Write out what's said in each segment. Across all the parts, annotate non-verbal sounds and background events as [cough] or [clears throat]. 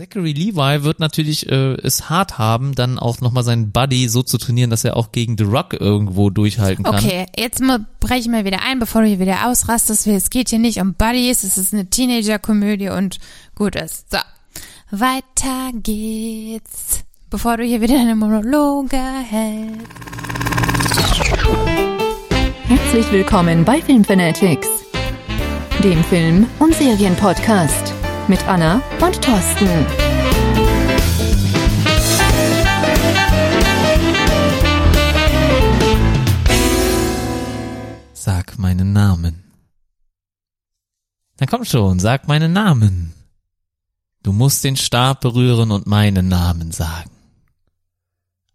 Zachary Levi wird natürlich äh, es hart haben, dann auch nochmal seinen Buddy so zu trainieren, dass er auch gegen The Rock irgendwo durchhalten kann. Okay, jetzt mal, breche ich mal wieder ein, bevor du hier wieder ausrastest. Es geht hier nicht um Buddies, es ist eine Teenager-Komödie und gut ist. So, weiter geht's, bevor du hier wieder deine Monologe hältst. Herzlich willkommen bei Filmfanatics, dem Film- und Serienpodcast mit Anna und Thorsten. Sag meinen Namen. Na komm schon, sag meinen Namen. Du musst den Stab berühren und meinen Namen sagen.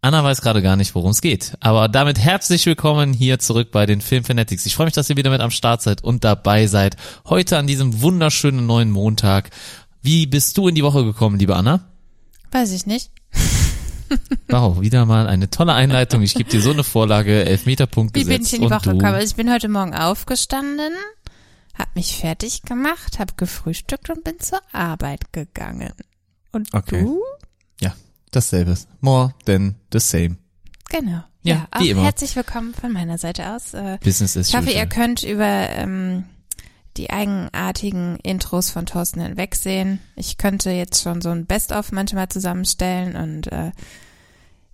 Anna weiß gerade gar nicht, worum es geht. Aber damit herzlich willkommen hier zurück bei den Filmfanatics. Ich freue mich, dass ihr wieder mit am Start seid und dabei seid. Heute an diesem wunderschönen neuen Montag. Wie bist du in die Woche gekommen, liebe Anna? Weiß ich nicht. [laughs] Wow, wieder mal eine tolle Einleitung. Ich gebe dir so eine Vorlage, Elfmeterpunkt Wie gesetzt. bin ich in die Woche gekommen? Also Ich bin heute Morgen aufgestanden, hab mich fertig gemacht, hab gefrühstückt und bin zur Arbeit gegangen. Und Okay. du? Dasselbe. More than the same. Genau. Ja, Ja, auch herzlich willkommen von meiner Seite aus. Äh, Business is Ich hoffe, usual. ihr könnt über ähm, die eigenartigen Intros von Thorsten hinwegsehen. Ich könnte jetzt schon so ein Best-of manchmal zusammenstellen und äh,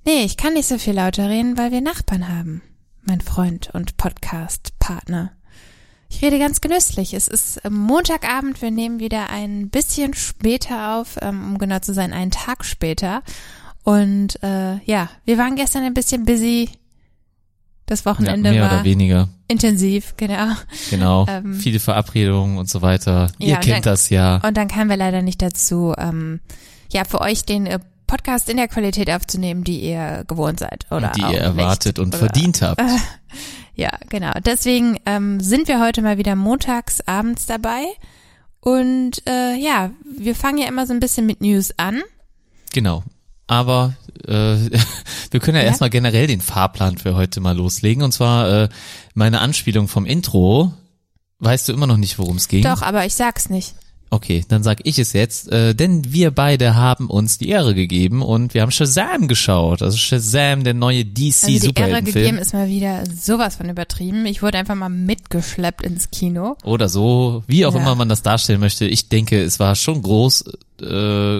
nee, ich kann nicht so viel lauter reden, weil wir Nachbarn haben. Mein Freund und Podcast-Partner. Ich rede ganz genüsslich. Es ist ähm, Montagabend, wir nehmen wieder ein bisschen später auf, ähm, um genau zu sein, einen Tag später. Und äh, ja, wir waren gestern ein bisschen busy. Das ja, Wochenende mehr war oder weniger. intensiv, genau. Genau. [laughs] Ähm, Viele Verabredungen und so weiter. Ihr Ja, und kennt dann- das ja. Und dann kamen wir leider nicht dazu, ähm, ja, für euch den äh, Podcast in der Qualität aufzunehmen, die ihr gewohnt seid. Oder die ihr erwartet nicht. und verdient habt. [laughs] Ja, genau. Deswegen ähm, sind wir heute mal wieder montags abends dabei. Und äh, ja, wir fangen ja immer so ein bisschen mit News an. Genau. Aber äh, [laughs] wir können ja, Ja? erstmal generell den Fahrplan für heute mal loslegen. Und zwar äh, meine Anspielung vom Intro. Weißt du immer noch nicht, worum es ging? Doch, aber ich sag's nicht. Okay, dann sag ich es jetzt, äh, denn wir beide haben uns die Ehre gegeben und wir haben Shazam geschaut. Also Shazam, der neue DC Also die Ehre gegeben ist mal wieder sowas von übertrieben. Ich wurde einfach mal mitgeschleppt ins Kino. Oder so, wie auch Ja. immer man das darstellen möchte. Ich denke, es war schon groß, äh,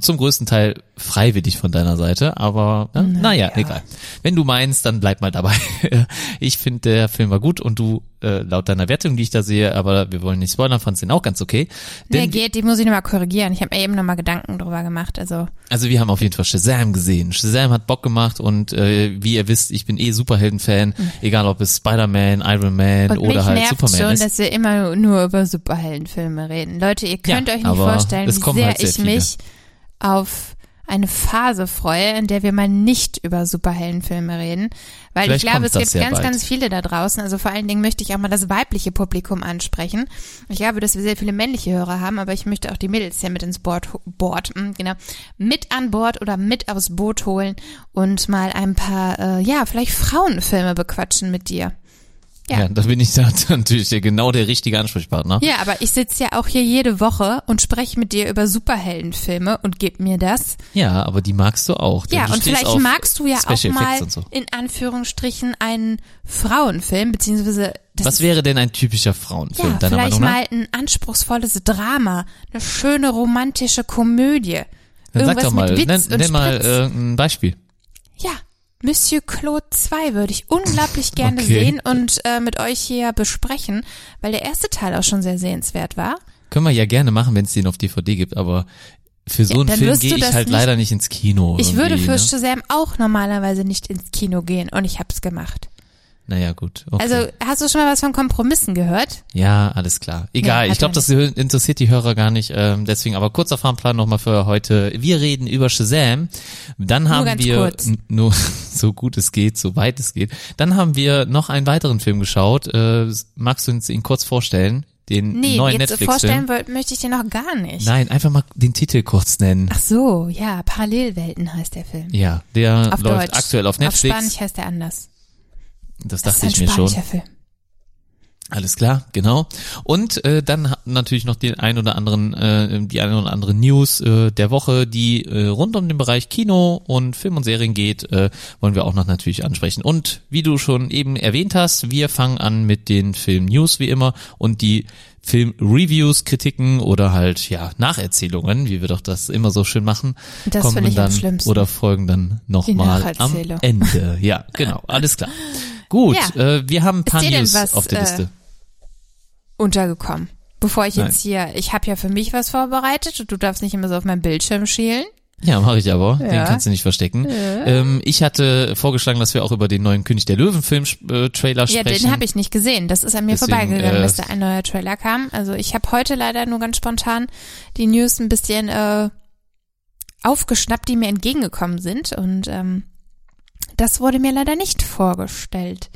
zum größten Teil freiwillig von deiner Seite, aber äh, naja, egal. Wenn du meinst, dann bleib mal dabei. [laughs] ich finde, der Film war gut und du, äh, laut deiner Wertung, die ich da sehe, aber wir wollen nicht spoilern, fandst den auch ganz okay. Nee, Denn, geht, die muss ich nochmal korrigieren. Ich habe mir eben nochmal Gedanken drüber gemacht. Also also wir haben auf jeden Fall Shazam gesehen. Shazam hat Bock gemacht und äh, wie ihr wisst, ich bin eh Superhelden-Fan, egal ob es Spider-Man, Iron Man Und oder halt nervt Superman schon, ist. dass wir immer nur über Superheldenfilme reden. Leute, ihr könnt Ja, euch nicht vorstellen, wie sehr halt sehr ich viele. mich auf eine Phase freue, in der wir mal nicht über Superheldenfilme reden. Weil Vielleicht ich glaube, es gibt ganz, bald. ganz viele da draußen. Also vor allen Dingen möchte ich auch mal das weibliche Publikum ansprechen. Ich glaube, dass wir sehr viele männliche Hörer haben, aber ich möchte auch die Mädels hier mit ins Board, Board mm, genau, mit an Bord oder mit aufs Boot holen und mal ein paar, äh, ja, vielleicht Frauenfilme bequatschen mit dir. Ja. Ja, da bin ich da [laughs] natürlich genau der richtige Ansprechpartner. Ja, aber ich sitze ja auch hier jede Woche und spreche mit dir über Superheldenfilme und gib mir das. Ja, aber die magst du auch. Ja, du und vielleicht magst du ja auch Special mal Effects und so. in Anführungsstrichen einen Frauenfilm, beziehungsweise das Was wäre denn ein typischer Frauenfilm, ja, deiner vielleicht Meinung nach? mal ein anspruchsvolles Drama, eine schöne romantische Komödie. Dann sag Irgendwas doch mal, mit Witz nenn, nenn mal äh, ein Beispiel. Monsieur Claude 2 würde ich unglaublich gerne Okay. sehen und äh, mit euch hier besprechen, weil der erste Teil auch schon sehr sehenswert war. Können wir ja gerne machen, wenn es den auf DVD gibt, aber für so einen Film gehe ich halt nicht- leider nicht ins Kino. Ich würde für ne? Shazam auch normalerweise nicht ins Kino gehen und ich hab's gemacht. Naja, gut. Okay. Also hast du schon mal was von Kompromissen gehört? ja, alles klar. Egal, Nee, ich glaube, das interessiert die Hörer gar nicht. Ähm, deswegen aber kurzer Fahrplan nochmal für heute. Wir reden über Shazam. Dann haben ganz wir nur [laughs] so gut es geht, so weit es geht. Dann haben wir noch einen weiteren Film geschaut. Äh, magst du uns ihn kurz vorstellen? Den Nee, neuen jetzt Netflix-Film? vorstellen wollt, möchte ich dir noch gar nicht. Nein, einfach mal den Titel kurz nennen. Ach so, ja, Parallelwelten heißt der Film. Ja, der Auf läuft Deutsch. aktuell auf Auf Netflix. Spanisch heißt er anders. Das Das dachte ich ein mir schon. Film. Alles klar, genau. Und äh, dann natürlich noch den ein oder anderen, äh, die eine oder andere News äh, der Woche, die äh, rund um den Bereich Kino und Film und Serien geht, äh, wollen wir auch noch natürlich ansprechen. Und wie du schon eben erwähnt hast, wir fangen an mit den Film News wie immer und die Film-Reviews, Kritiken oder halt ja Nacherzählungen, wie wir doch das immer so schön machen, Das kommen dann oder folgen dann nochmal am. Ende. Ja, genau, alles klar. [laughs] Gut, Ja. äh, wir haben ein paar News was, auf der äh, Liste. Untergekommen. Bevor ich Nein. jetzt hier, ich habe ja für mich was vorbereitet und du darfst nicht immer so auf meinen Bildschirm schielen. Ja, mache ich aber. Den Ja. kannst du nicht verstecken. Ähm, ich hatte vorgeschlagen, dass wir auch über den neuen König der Löwen-Film äh, Trailer Ja, sprechen. den habe ich nicht gesehen. Das ist an mir Deswegen, vorbeigegangen, äh, dass da ein neuer Trailer kam. Also ich habe heute leider nur ganz spontan die News ein bisschen äh, aufgeschnappt, die mir entgegengekommen sind. Und ähm, das wurde mir leider nicht vorgestellt.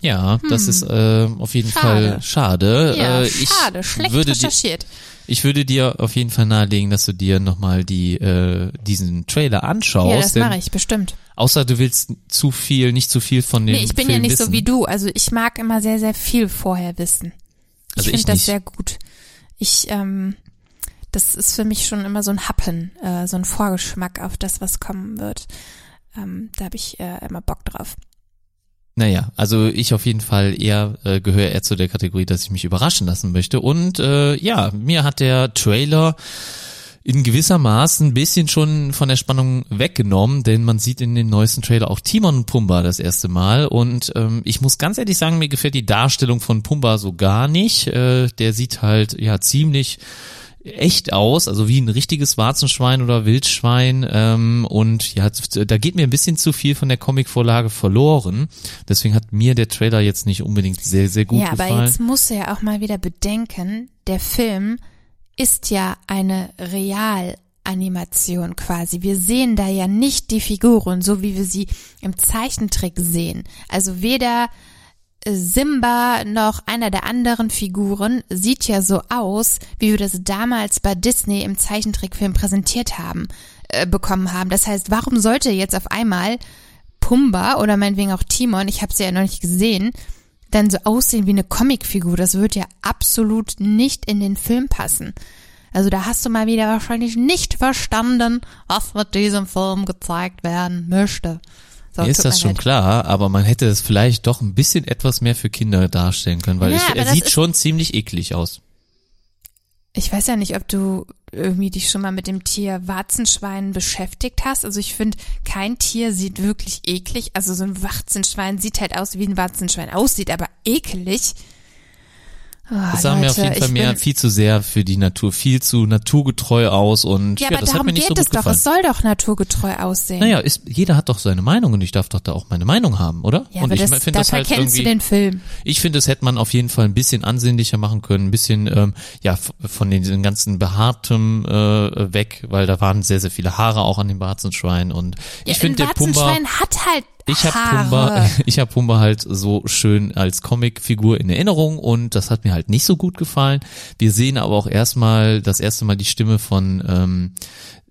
Ja, das ist äh, auf jeden Hm. Schade. Fall schade. Ja, äh, ich schade, schlecht würde dir, recherchiert. ich würde dir auf jeden Fall nahelegen, dass du dir nochmal die äh, diesen Trailer anschaust. Ja, das mache ich bestimmt. Außer du willst zu viel, nicht zu viel von dem Nee, ich bin Film ja nicht wissen. so wie du. Also ich mag immer sehr, sehr viel vorher wissen. Ich Also finde das nicht. sehr gut. Ich, ähm, das ist für mich schon immer so ein Happen, äh, so ein Vorgeschmack auf das, was kommen wird. Ähm, da habe ich äh, immer Bock drauf. Naja, also ich auf jeden Fall eher äh, gehöre eher zu der Kategorie, dass ich mich überraschen lassen möchte. Und äh, ja, mir hat der Trailer in gewisser Maßen ein bisschen schon von der Spannung weggenommen, denn man sieht in dem neuesten Trailer auch Timon und Pumba das erste Mal und ähm, ich muss ganz ehrlich sagen, mir gefällt die Darstellung von Pumba so gar nicht. Äh, der sieht halt ja ziemlich echt aus, also wie ein richtiges Warzenschwein oder Wildschwein ähm, und ja, da geht mir ein bisschen zu viel von der Comicvorlage verloren. Deswegen hat mir der Trailer jetzt nicht unbedingt sehr, sehr gut ja, aber gefallen. jetzt musst du ja auch mal wieder bedenken, der Film ist ja eine Realanimation quasi. Wir sehen da ja nicht die Figuren, so wie wir sie im Zeichentrick sehen. Also weder Simba noch einer der anderen Figuren sieht ja so aus, wie wir das damals bei Disney im Zeichentrickfilm präsentiert haben, äh, bekommen haben. Das heißt, warum sollte jetzt auf einmal Pumba oder meinetwegen auch Timon, ich habe sie ja noch nicht gesehen, dann so aussehen wie eine Comicfigur? Das wird ja absolut nicht in den Film passen. Also da hast du mal wieder wahrscheinlich nicht verstanden, was mit diesem Film gezeigt werden möchte. So, Mir ist das schon leid. klar, aber man hätte es vielleicht doch ein bisschen etwas mehr für Kinder darstellen können, weil Ja, ich, er sieht schon ziemlich eklig aus. Ich weiß ja nicht, ob du irgendwie dich schon mal mit dem Tier Warzenschwein beschäftigt hast. Also ich finde, kein Tier sieht wirklich eklig. Also so ein Warzenschwein sieht halt aus, wie ein Warzenschwein aussieht, aber ekelig. Oh, Das sah mir auf Leute, jeden Fall ich mehr viel zu sehr für die Natur, viel zu naturgetreu aus und Ja, ja, aber das hat darum mir nicht geht so es doch. gefallen. Es soll doch naturgetreu aussehen. Naja, ist, jeder hat doch seine Meinung und ich darf doch da auch meine Meinung haben, oder? ja, und aber ich das, finde da das halt irgendwie, du den Film. ich finde, das hätte man auf jeden Fall ein bisschen ansehnlicher machen können, ein bisschen, ähm, ja, von den, diesen ganzen Behaartem äh, weg, weil da waren sehr, sehr viele Haare auch an dem Warzenschwein und ich ja, finde ein der Pumba, hat halt ich habe. Pumba, [laughs] ich habe Pumba halt so schön als Comicfigur in Erinnerung und das hat mir halt nicht so gut gefallen. Wir sehen aber auch erstmal das erste Mal die Stimme von ähm,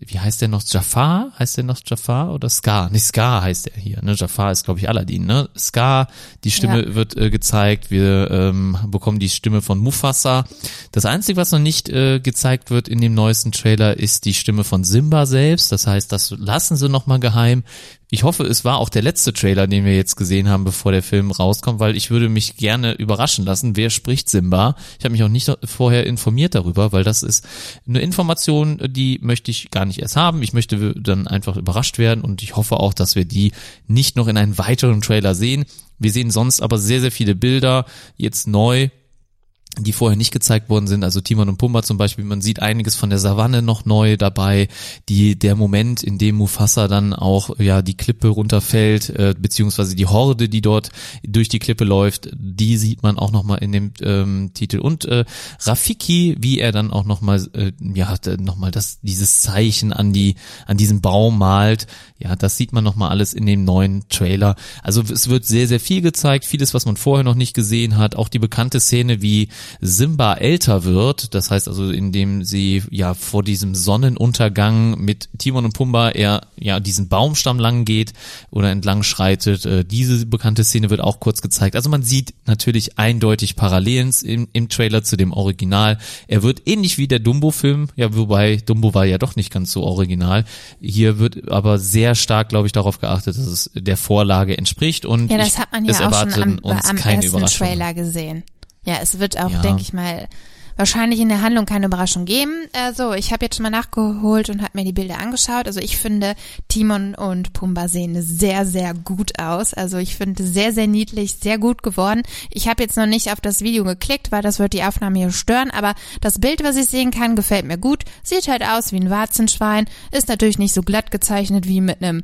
wie heißt der noch? Jafar? Heißt der noch Jafar oder Scar? Nicht Scar heißt er hier, ne? Jafar ist, glaube ich, Aladdin, ne? Scar, die Stimme Ja. wird äh, gezeigt, wir ähm, bekommen die Stimme von Mufasa. Das Einzige, was noch nicht äh, gezeigt wird in dem neuesten Trailer, ist die Stimme von Simba selbst. Das heißt, das lassen sie nochmal geheim. Ich hoffe, es war auch der letzte Trailer, den wir jetzt gesehen haben, bevor der Film rauskommt, weil ich würde mich gerne überraschen lassen, wer spricht Simba. Ich habe mich auch nicht vorher informiert darüber, weil das ist eine Information, die möchte ich gar nicht erst haben. Ich möchte dann einfach überrascht werden und ich hoffe auch, dass wir die nicht noch in einem weiteren Trailer sehen. Wir sehen sonst aber sehr, sehr viele Bilder jetzt neu die vorher nicht gezeigt worden sind, also Timon und Pumba zum Beispiel, man sieht einiges von der Savanne noch neu dabei, die der Moment, in dem Mufasa dann auch ja die Klippe runterfällt, äh, beziehungsweise die Horde, die dort durch die Klippe läuft, die sieht man auch nochmal in dem ähm, Titel. Und äh, Rafiki, wie er dann auch nochmal äh, ja hat nochmal das dieses Zeichen an die an diesem Baum malt, ja das sieht man nochmal alles in dem neuen Trailer. Also es wird sehr sehr viel gezeigt, vieles was man vorher noch nicht gesehen hat, auch die bekannte Szene wie Simba älter wird. Das heißt also, indem sie ja vor diesem Sonnenuntergang mit Timon und Pumba er ja diesen Baumstamm lang geht oder entlang schreitet. Äh, diese bekannte Szene wird auch kurz gezeigt. Also man sieht natürlich eindeutig Parallelen im, im Trailer zu dem Original. Er wird ähnlich wie der Dumbo-Film, ja, wobei Dumbo war ja doch nicht ganz so original. Hier wird aber sehr stark, glaube ich, darauf geachtet, dass es der Vorlage entspricht und Ja, das hat man ja es auch schon erwarten am, uns am keine ersten Überraschung. Trailer gesehen. Ja, es wird auch, Ja. denke ich mal, wahrscheinlich in der Handlung keine Überraschung geben. Äh, so, ich habe jetzt schon mal nachgeholt und habe mir die Bilder angeschaut. Also ich finde, Timon und Pumba sehen sehr, sehr gut aus. Also ich finde sehr, sehr niedlich, sehr gut geworden. Ich habe jetzt noch nicht auf das Video geklickt, weil das wird die Aufnahme hier stören. Aber das Bild, was ich sehen kann, gefällt mir gut. Sieht halt aus wie ein Warzenschwein. Ist natürlich nicht so glatt gezeichnet wie mit einem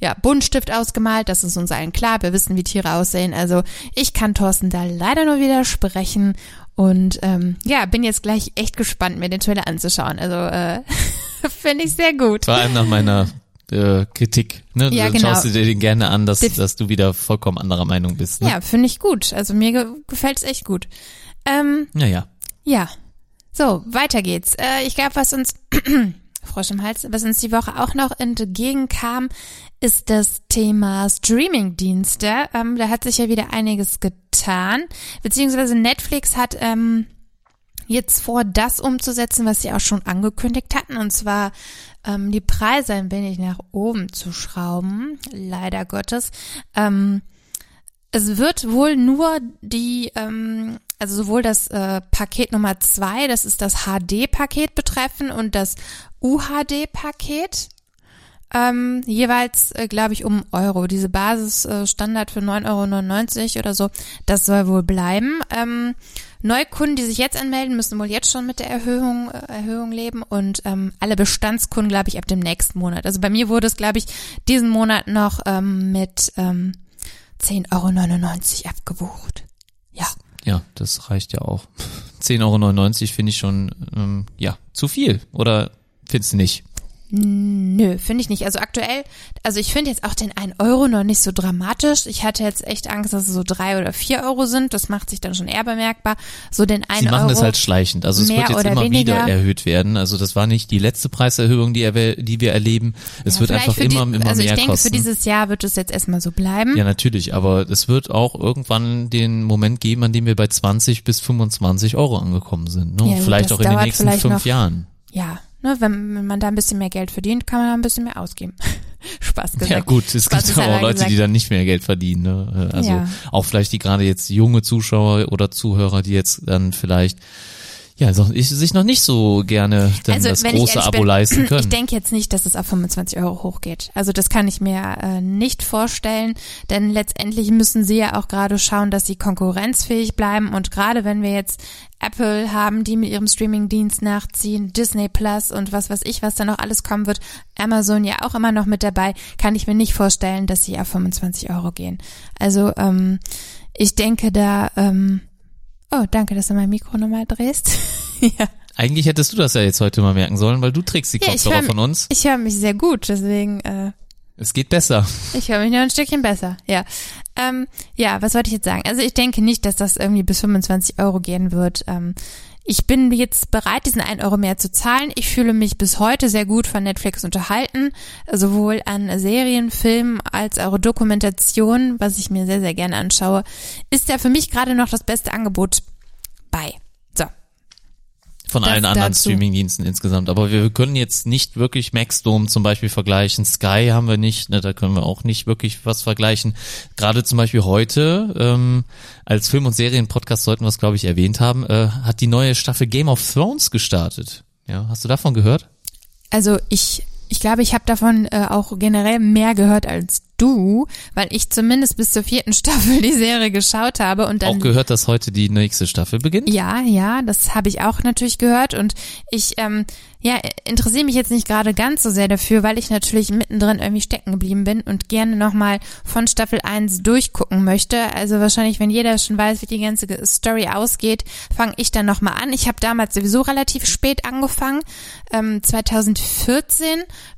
ja, Buntstift ausgemalt, das ist uns allen klar, wir wissen, wie Tiere aussehen. Also ich kann Thorsten da leider nur widersprechen und ähm, ja, bin jetzt gleich echt gespannt, mir den Trailer anzuschauen. Also äh, [laughs] finde ich sehr gut. Vor allem nach meiner äh, Kritik. Ne? Ja, Dann genau. schaust du dir den gerne an, dass, Def- dass du wieder vollkommen anderer Meinung bist. Ne? Ja, finde ich gut. Also mir ge gefällt's echt gut. Ähm, Naja. Ja. So, weiter geht's. Äh, ich glaube, was uns [clears throat] Frosch im Hals, was uns die Woche auch noch entgegenkam, ist das Thema Streamingdienste. Ähm, da hat sich ja wieder einiges getan. Beziehungsweise Netflix hat ähm, jetzt vor, das umzusetzen, was sie auch schon angekündigt hatten, und zwar ähm, die Preise ein wenig nach oben zu schrauben, leider Gottes. Ähm, es wird wohl nur die, ähm, also sowohl das äh, Paket Nummer zwei, das ist das HD-Paket betreffen und das UHD-Paket. Ähm, jeweils, äh, glaube ich, um Euro. Diese Basisstandard äh, für 9,99 Euro oder so, das soll wohl bleiben. Ähm, Neukunden, die sich jetzt anmelden, müssen wohl jetzt schon mit der Erhöhung, äh, Erhöhung leben und ähm, alle Bestandskunden, glaube ich, ab dem nächsten Monat. Also bei mir wurde es, glaube ich, diesen Monat noch ähm, mit ähm, 10,99 Euro abgebucht. Ja. Ja, das reicht ja auch. [laughs] 10,99 Euro finde ich schon, ähm, ja, zu viel. Oder findest du nicht? Nö, finde ich nicht. Also aktuell, also ich finde jetzt auch den 1 Euro noch nicht so dramatisch. Ich hatte jetzt echt Angst, dass es so drei oder vier Euro sind. Das macht sich dann schon eher bemerkbar. So den 1 Sie machen Euro. es halt schleichend. Also es wird jetzt immer weniger. wieder erhöht werden. Also das war nicht die letzte Preiserhöhung, die, erwäh- die wir erleben. Es Ja, wird einfach für die, immer, immer Also mehr ich denke, kosten. für dieses Jahr wird es jetzt erstmal so bleiben. ja, natürlich, aber es wird auch irgendwann den Moment geben, an dem wir bei 20 bis 25 Euro angekommen sind. Ne? Ja, vielleicht das auch in den nächsten fünf Jahren. Ja, ne, wenn, man da ein bisschen mehr Geld verdient, kann man da ein bisschen mehr ausgeben. [laughs] Spaß gesagt. Ja gut, es Spaß gibt aber auch Leute, gesagt. die dann nicht mehr Geld verdienen. Ne? Also Ja. auch vielleicht die gerade jetzt junge Zuschauer oder Zuhörer, die jetzt dann vielleicht ja so, ich, sich noch nicht so gerne das Also, ich große Abo bin, leisten [clears throat] können. Ich denke jetzt nicht, dass es auf 25 Euro hochgeht. Also das kann ich mir äh, nicht vorstellen, denn letztendlich müssen sie ja auch gerade schauen, dass sie konkurrenzfähig bleiben und gerade wenn wir jetzt Apple haben, die mit ihrem Streamingdienst nachziehen, Disney Plus und was weiß ich, was da noch alles kommen wird, Amazon ja auch immer noch mit dabei, kann ich mir nicht vorstellen, dass sie auf 25 Euro gehen. Also ähm, ich denke da, ähm, oh danke, dass du mein Mikro nochmal drehst. [laughs] ja. Eigentlich hättest du das ja jetzt heute mal merken sollen, weil du trägst die Kopfhörer hör- von uns. Ich höre mich sehr gut, deswegen, äh, Es geht besser. ich höre mich nur ein Stückchen besser. Ja. Ähm, ja, was wollte ich jetzt sagen? Also ich denke nicht, dass das irgendwie bis 25 Euro gehen wird. Ähm, ich bin jetzt bereit, diesen 1 Euro mehr zu zahlen. Ich fühle mich bis heute sehr gut von Netflix unterhalten, sowohl an Serien, Filmen als auch Dokumentation, was ich mir sehr, sehr gerne anschaue. Ist da für mich gerade noch das beste Angebot bei. Von Das allen anderen. Streamingdiensten insgesamt. Aber wir können jetzt nicht wirklich Maxdome zum Beispiel vergleichen. Sky haben wir nicht, ne, da können wir auch nicht wirklich was vergleichen. Gerade zum Beispiel heute, ähm, als Film- und Serienpodcast sollten wir es, glaube ich, erwähnt haben, äh, hat die neue Staffel Game of Thrones gestartet. Ja, hast du davon gehört? Also ich, ich glaube, ich habe davon äh, auch generell mehr gehört als du, weil ich zumindest bis zur vierten Staffel die Serie geschaut habe und dann auch gehört, dass heute die nächste Staffel beginnt? ja, ja, das habe ich auch natürlich gehört und ich ähm, ja interessiere mich jetzt nicht gerade ganz so sehr dafür, weil ich natürlich mittendrin irgendwie stecken geblieben bin und gerne nochmal von Staffel 1 durchgucken möchte. Also wahrscheinlich, wenn jeder schon weiß, wie die ganze Story ausgeht, fange ich dann nochmal an. Ich habe damals sowieso relativ spät angefangen. Ähm, 2014,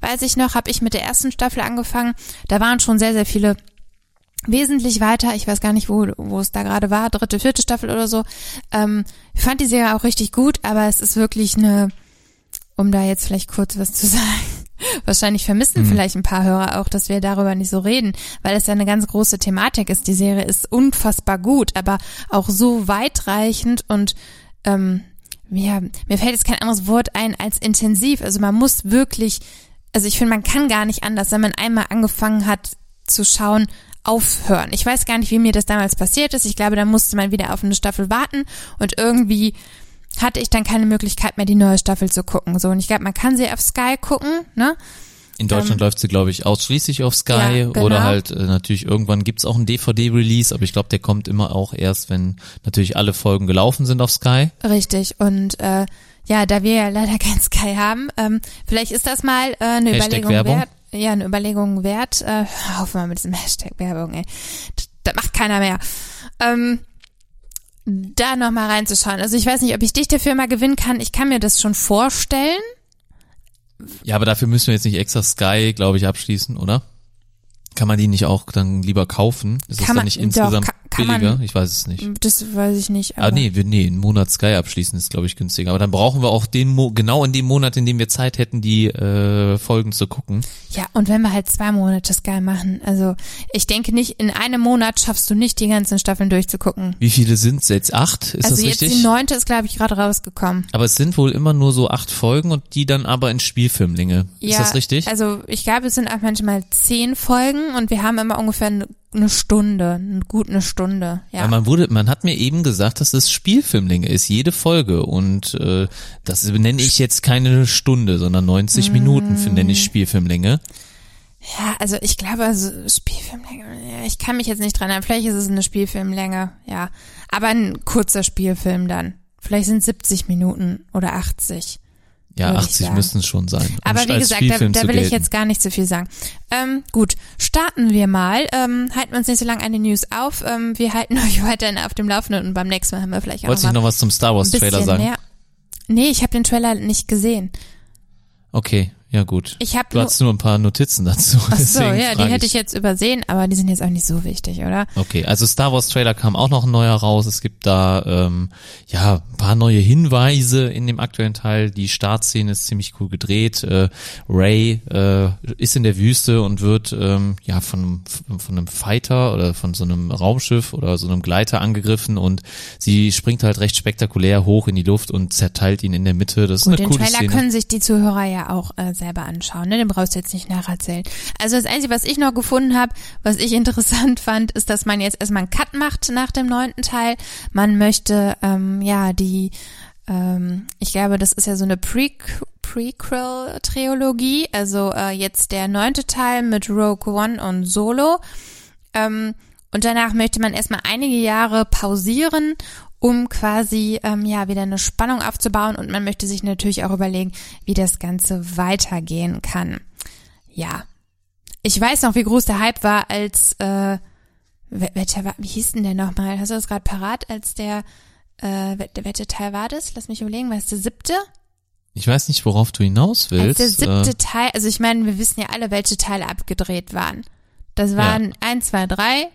weiß ich noch, habe ich mit der ersten Staffel angefangen. Da waren schon sehr, sehr viele wesentlich weiter. Ich weiß gar nicht, wo, wo es da gerade war, dritte, vierte Staffel oder so. Ähm, ich fand die Serie auch richtig gut, aber es ist wirklich eine, um da jetzt vielleicht kurz was zu [laughs] sagen. Wahrscheinlich vermissen Mhm. vielleicht ein paar Hörer auch, dass wir darüber nicht so reden, weil es ja eine ganz große Thematik ist. Die Serie ist unfassbar gut, aber auch so weitreichend und ähm, ja, mir fällt jetzt kein anderes Wort ein als intensiv. Also man muss wirklich, also ich finde, man kann gar nicht anders, wenn man einmal angefangen hat zu schauen, aufhören. Ich weiß gar nicht, wie mir das damals passiert ist. Ich glaube, da musste man wieder auf eine Staffel warten und irgendwie hatte ich dann keine Möglichkeit mehr, die neue Staffel zu gucken. So, und ich glaube, man kann sie auf Sky gucken, ne? In Deutschland läuft sie, glaube ich, ausschließlich auf Sky Ja, genau. oder halt äh, natürlich irgendwann gibt's auch einen DVD-Release, aber ich glaube, der kommt immer auch erst, wenn natürlich alle Folgen gelaufen sind auf Sky. Richtig. Und äh, ja, da wir ja leider [laughs] kein Sky haben, ähm, vielleicht ist das mal äh, eine Hashtag Überlegung Werbung. wert. Ja, eine Überlegung wert. Äh, hör auf mal mit diesem Hashtag Werbung, ey. Das, das macht keiner mehr. Ähm, da nochmal reinzuschauen. Also ich weiß nicht, ob ich dich dafür mal gewinnen kann. Ich kann mir das schon vorstellen. Ja, aber dafür müssen wir jetzt nicht extra Sky, glaube ich, abschließen, oder? Kann man die nicht auch dann lieber kaufen? Ist das Kann dann man- nicht doch, insgesamt kann- kann man- billiger? ich weiß es nicht. Das weiß ich nicht. Aber Ah, nee, wir, nee, einen Monat Sky abschließen ist, glaube ich, günstiger. Aber dann brauchen wir auch den, Mo genau in dem Monat, in dem wir Zeit hätten, die äh, Folgen zu gucken. Ja, und wenn wir halt zwei Monate Sky machen, also ich denke nicht, in einem Monat schaffst du nicht die ganzen Staffeln durchzugucken. Wie viele sind's jetzt? Acht? Ist also das jetzt richtig? die neunte ist, glaube ich, gerade rausgekommen. aber es sind wohl immer nur so acht Folgen und die dann aber in Spielfilmlänge. ist das richtig? Also ich glaube, es sind auch manchmal zehn Folgen und wir haben immer ungefähr eine, eine Stunde, eine, gut eine Stunde. Ja. Weil man wurde, man hat mir eben gesagt, dass es Spielfilmlänge ist, jede Folge. Und äh, das nenne ich jetzt keine Stunde, sondern 90 Minuten für nenne ich Spielfilmlänge. ja, also ich glaube, also Spielfilmlänge, ja, ich kann mich jetzt nicht dran erinnern. Vielleicht ist es eine Spielfilmlänge, ja. Aber ein kurzer Spielfilm dann. Vielleicht sind 70 Minuten oder 80. Ja, Würde ich 80 sagen. müssen es schon sein. Aber wie als gesagt, da, da will ich jetzt gar nicht so viel sagen. Ähm, gut, starten wir mal. Ähm, halten wir uns nicht so lange an den News auf. Ähm, wir halten [laughs] euch weiterhin auf dem Laufenden und beim nächsten Mal haben wir vielleicht auch Wolltest noch, noch mal was zum Star Wars Trailer sagen? mehr. Nee, ich habe den Trailer nicht gesehen. Okay, ja gut. Ich habe Du nur, hast nur ein paar Notizen dazu. ach so, [laughs] ja, die hätte ich jetzt übersehen, aber die sind jetzt auch nicht so wichtig, oder? Okay, also Star Wars Trailer kam auch noch ein neuer raus. Es gibt da ähm, ja ein paar neue Hinweise in dem aktuellen Teil. Die Startszene ist ziemlich cool gedreht. Äh, Ray äh, ist in der Wüste und wird ähm, ja von von einem Fighter oder von so einem Raumschiff oder so einem Gleiter angegriffen und sie springt halt recht spektakulär hoch in die Luft und zerteilt ihn in der Mitte. Das ist Gut, eine den coole Trailer Szene. können sich die Zuhörer ja auch äh, selber anschauen, ne? Den brauchst du jetzt nicht nacherzählen. Also das Einzige, was ich noch gefunden habe, was ich [laughs] interessant fand, ist, dass man jetzt erstmal einen Cut macht nach dem neunten Teil. Man möchte ähm, ja die, ähm, ich glaube, das ist ja so eine Pre Prequel-Trilogie, also äh, jetzt der neunte Teil mit Rogue One und Solo. Ähm, und danach möchte man erstmal einige Jahre pausieren, um quasi ähm, ja wieder eine Spannung aufzubauen und man möchte sich natürlich auch überlegen, wie das Ganze weitergehen kann. Ja. Ich weiß noch, wie groß der Hype war, als äh, wel- welcher war, wie hieß denn der nochmal? Hast du das gerade parat, als der äh, wel- welcher Teil war das? Lass mich überlegen, war es der siebte? Ich weiß nicht, worauf du hinaus willst. Als der siebte Äh, Teil, also ich meine, wir wissen ja alle, welche Teile abgedreht waren. Das waren eins, zwei, drei,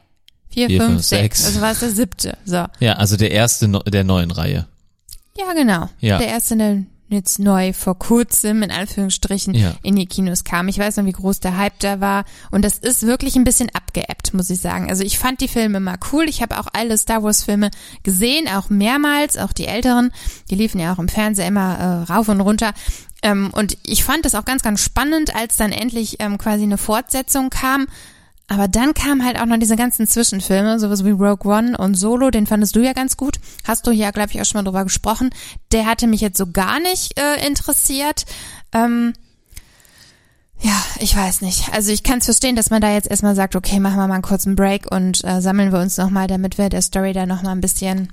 vier, Vier, fünf, fünf, sechs. sechs. Also war es der siebte. So. ja, also der erste der neuen Reihe. Ja, genau. Ja. Der erste, der jetzt neu vor kurzem in Anführungsstrichen Ja. in die Kinos kam. Ich weiß noch, wie groß der Hype da war. Und das ist wirklich ein bisschen abgeebbt, muss ich sagen. Also ich fand die Filme mal cool. Ich habe auch alle Star Wars Filme gesehen, auch mehrmals, auch die älteren. Die liefen ja auch im Fernsehen immer äh, rauf und runter. Ähm, und ich fand das auch ganz, ganz spannend, als dann endlich ähm, quasi eine Fortsetzung kam. Aber dann kamen halt auch noch diese ganzen Zwischenfilme, sowas wie Rogue One und Solo, den fandest du ja ganz gut. Hast du ja, glaube ich, auch schon mal drüber gesprochen. Der hatte mich jetzt so gar nicht äh, interessiert. Ähm, ja, ich weiß nicht. Also ich kann es verstehen, dass man da jetzt erstmal sagt, okay, machen wir mal einen kurzen Break und äh, sammeln wir uns nochmal, damit wir der Story da nochmal ein bisschen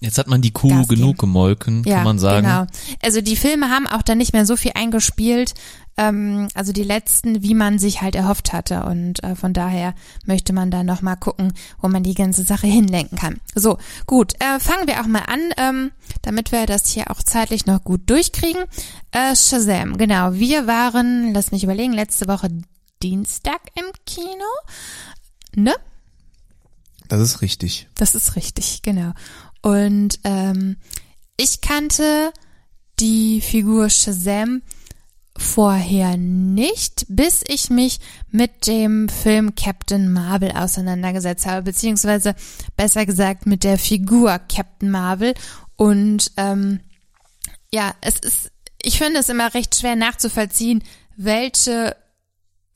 Jetzt hat man die Kuh Gas genug geben. gemolken, ja, kann man sagen. Genau. Also die Filme haben auch dann nicht mehr so viel eingespielt, ähm, also die letzten, wie man sich halt erhofft hatte. Und äh, von daher möchte man da nochmal gucken, wo man die ganze Sache hinlenken kann. So, gut, äh, fangen wir auch mal an, ähm, damit wir das hier auch zeitlich noch gut durchkriegen. Äh, Shazam, genau. Wir waren, lass mich überlegen, letzte Woche Dienstag im Kino. Ne? Das ist richtig. Das ist richtig, genau. Und ähm, ich kannte die Figur Shazam vorher nicht, bis ich mich mit dem Film Captain Marvel auseinandergesetzt habe, beziehungsweise besser gesagt mit der Figur Captain Marvel. Und ähm, ja, es ist, ich finde es immer recht schwer nachzuvollziehen, welche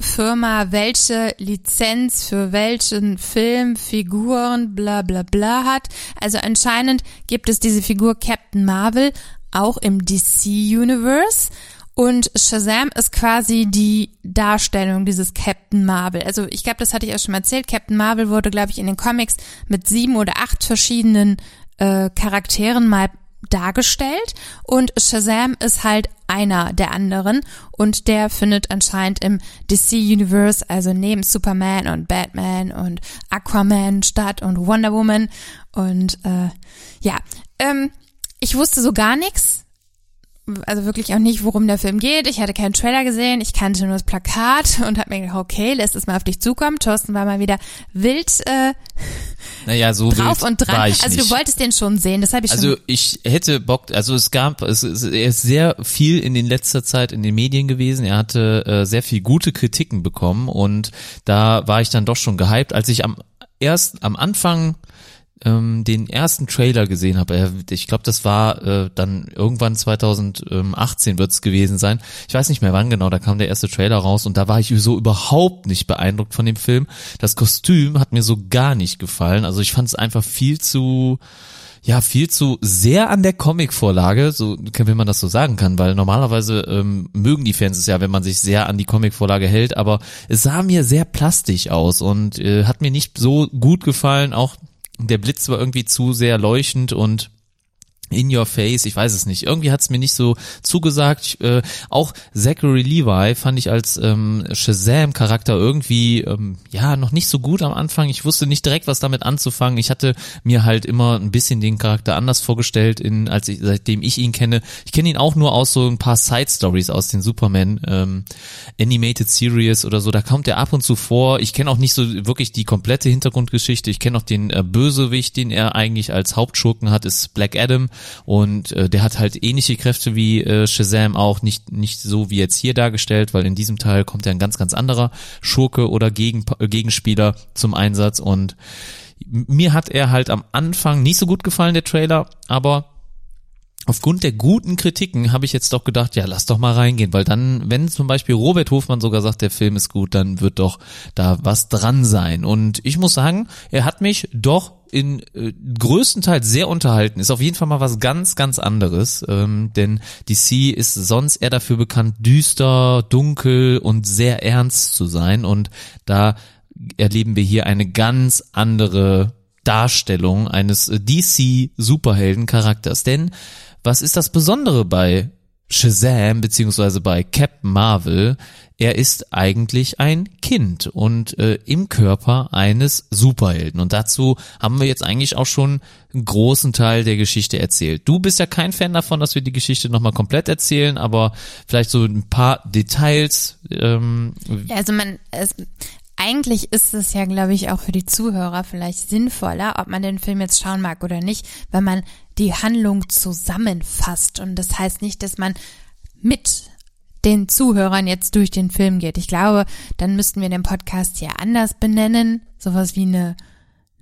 Firma welche Lizenz für welchen Film, Figuren, bla bla bla hat. Also anscheinend gibt es diese Figur Captain Marvel auch im DC Universe. Und Shazam ist quasi die Darstellung dieses Captain Marvel. Also ich glaube, das hatte ich auch schon mal erzählt. Captain Marvel wurde, glaube ich, in den Comics mit sieben oder acht verschiedenen äh, Charakteren mal dargestellt. Und Shazam ist halt einer der anderen. Und der findet anscheinend im DC Universe, also neben Superman und Batman und Aquaman statt und Wonder Woman. Und äh, ja, ähm, ich wusste so gar nichts also wirklich auch nicht, worum der Film geht. Ich hatte keinen Trailer gesehen, ich kannte nur das Plakat [laughs] und habe mir gedacht, okay, lässt es mal auf dich zukommen. Thorsten war mal wieder wild äh, naja, so drauf wild und dran. War ich also nicht. du wolltest den schon sehen, das habe ich Also schon. ich hätte Bock, also es gab, es ist, er ist sehr viel in den letzter Zeit in den Medien gewesen. Er hatte äh, sehr viel gute Kritiken bekommen und da war ich dann doch schon gehypt, als ich am erst am Anfang ähm, den ersten Trailer gesehen habe, ich glaube, das war äh, dann irgendwann 2018 wird es gewesen sein. Ich weiß nicht mehr wann genau, da kam der erste Trailer raus und da war ich so überhaupt nicht beeindruckt von dem Film. Das Kostüm hat mir so gar nicht gefallen. Also ich fand es einfach viel zu ja, viel zu sehr an der Comicvorlage, so wenn man das so sagen kann, weil normalerweise ähm, mögen die Fans es ja, wenn man sich sehr an die Comicvorlage hält, aber es sah mir sehr plastisch aus und äh, hat mir nicht so gut gefallen, auch der Blitz war irgendwie zu sehr leuchtend und in your face, ich weiß es nicht. Irgendwie hat es mir nicht so zugesagt. Äh, auch Zachary Levi fand ich als ähm, Shazam-Charakter irgendwie ähm, ja noch nicht so gut am Anfang. Ich wusste nicht direkt, was damit anzufangen. Ich hatte mir halt immer ein bisschen den Charakter anders vorgestellt, in, als ich, seitdem ich ihn kenne. Ich kenne ihn auch nur aus so ein paar Side-Stories aus den Superman ähm, Animated Series oder so. Da kommt er ab und zu vor. Ich kenne auch nicht so wirklich die komplette Hintergrundgeschichte. Ich kenne auch den äh, Bösewicht, den er eigentlich als Hauptschurken hat, ist Black Adam und äh, der hat halt ähnliche Kräfte wie äh, Shazam auch, nicht, nicht so wie jetzt hier dargestellt, weil in diesem Teil kommt ja ein ganz, ganz anderer Schurke oder Gegen, äh, Gegenspieler zum Einsatz. Und mir hat er halt am Anfang nicht so gut gefallen, der Trailer, aber aufgrund der guten Kritiken habe ich jetzt doch gedacht, ja, lass doch mal reingehen, weil dann, wenn zum Beispiel Robert Hofmann sogar sagt, der Film ist gut, dann wird doch da was dran sein. Und ich muss sagen, er hat mich doch in äh, größtenteils sehr unterhalten. Ist auf jeden Fall mal was ganz, ganz anderes, ähm, denn DC ist sonst eher dafür bekannt, düster, dunkel und sehr ernst zu sein. Und da erleben wir hier eine ganz andere Darstellung eines DC-Superhelden-Charakters. Denn was ist das Besondere bei Shazam beziehungsweise bei Captain Marvel? Er ist eigentlich ein Kind und äh, im Körper eines Superhelden. Und dazu haben wir jetzt eigentlich auch schon einen großen Teil der Geschichte erzählt. Du bist ja kein Fan davon, dass wir die Geschichte nochmal komplett erzählen, aber vielleicht so ein paar Details. Ähm, also man, es, eigentlich ist es ja, glaube ich, auch für die Zuhörer vielleicht sinnvoller, ob man den Film jetzt schauen mag oder nicht, wenn man die Handlung zusammenfasst. Und das heißt nicht, dass man mit den Zuhörern jetzt durch den Film geht. Ich glaube, dann müssten wir den Podcast ja anders benennen. Sowas wie eine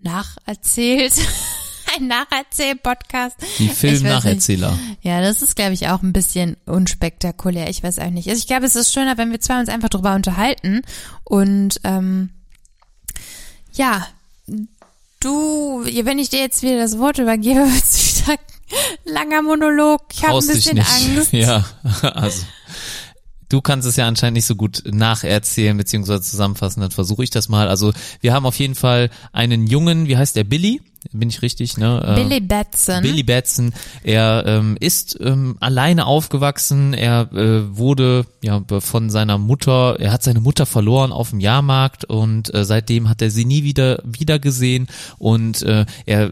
Nacherzählt. [laughs] Ein Nacherzähl-Podcast. die Filmnacherzähler. Ja, das ist, glaube ich, auch ein bisschen unspektakulär. Ich weiß auch nicht. Also ich glaube, es ist schöner, wenn wir zwei uns einfach drüber unterhalten. Und ähm, ja, du, wenn ich dir jetzt wieder das Wort übergebe, [laughs] wird es wieder ein langer Monolog. Ich habe ein bisschen nicht. Angst. [laughs] Ja, also du kannst es ja anscheinend nicht so gut nacherzählen beziehungsweise zusammenfassen, dann versuche ich das mal. Also wir haben auf jeden Fall einen Jungen, wie heißt der Billy? Bin ich richtig, ne? Äh, Billy Batson. Billy Batson, er ähm, ist ähm, alleine aufgewachsen, er äh, wurde ja von seiner Mutter, er hat seine Mutter verloren auf dem Jahrmarkt und äh, seitdem hat er sie nie wieder wieder gesehen und äh, er äh,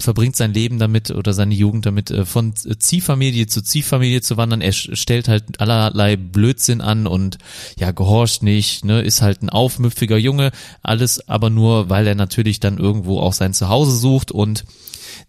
verbringt sein Leben damit oder seine Jugend damit äh, von Ziehfamilie zu Ziehfamilie zu wandern. Er stellt halt allerlei Blödsinn an und ja gehorcht nicht, ne, ist halt ein aufmüpfiger Junge, alles aber nur, weil er natürlich dann irgendwo auch sein Zuhause sucht und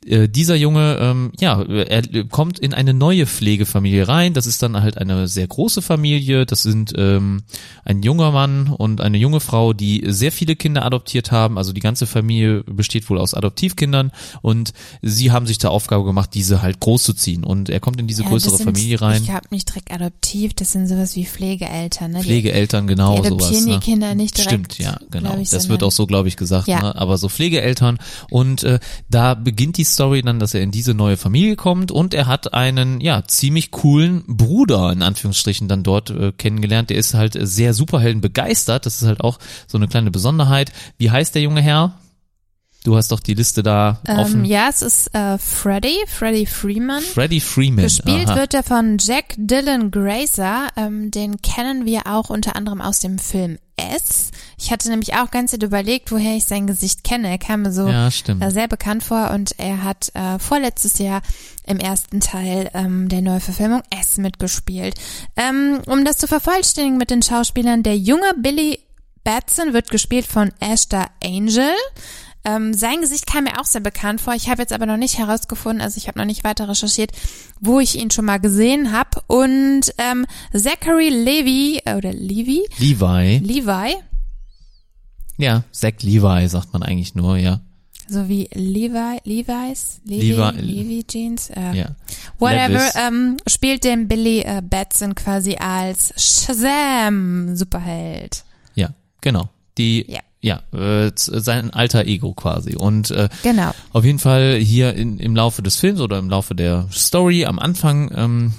äh, dieser Junge, ähm, ja, er kommt in eine neue Pflegefamilie rein. Das ist dann halt eine sehr große Familie. Das sind ähm, ein junger Mann und eine junge Frau, die sehr viele Kinder adoptiert haben. Also die ganze Familie besteht wohl aus Adoptivkindern und sie haben sich der Aufgabe gemacht, diese halt großzuziehen. Und er kommt in diese Ja, größere sind, Familie rein. Ich habe nicht direkt adoptiv, das sind sowas wie Pflegeeltern, ne? Pflegeeltern, genau die adoptieren sowas. die ne? Kinder nicht direkt, Stimmt, ja, genau. ich, das wird sondern- auch so, glaube ich, gesagt. Ja. Ne? Aber so Pflegeeltern. Und äh, da beginnt die Story dann, dass er in diese neue Familie kommt und er hat einen, ja, ziemlich coolen Bruder, in Anführungsstrichen, dann dort äh, kennengelernt. Der ist halt sehr Superhelden begeistert. Das ist halt auch so eine kleine Besonderheit. Wie heißt der junge Herr? Du hast doch die Liste da ähm, offen. ja, es ist äh, Freddy, Freddy Freeman. Freddie Freeman. Gespielt Aha. wird er von Jack Dylan Grazer. Ähm, den kennen wir auch unter anderem aus dem Film S. Ich hatte nämlich auch ganz überlegt, woher ich sein Gesicht kenne. Er kam mir so Ja, äh, sehr bekannt vor und er hat äh, vorletztes Jahr im ersten Teil ähm, der Neuverfilmung S mitgespielt. Ähm, um das zu vervollständigen mit den Schauspielern, der junge Billy Batson wird gespielt von Ashton Angel. Ähm, sein Gesicht kam mir auch sehr bekannt vor. Ich habe jetzt aber noch nicht herausgefunden, also ich habe noch nicht weiter recherchiert, wo ich ihn schon mal gesehen habe. Und ähm, Zachary Levy äh, oder Levy, Levi. Levi, Ja, Zach Levi sagt man eigentlich nur, ja. so wie Levi, Levi's, Levi, Levi- Levi Jeans, äh, Ja. whatever, ähm, spielt den Billy äh, Batson quasi als Shazam Superheld. Ja, genau. Die, Ja. Ja, äh, sein alter Ego quasi. Und äh, Genau. auf jeden Fall hier in, im Laufe des Films oder im Laufe der Story am Anfang ähm,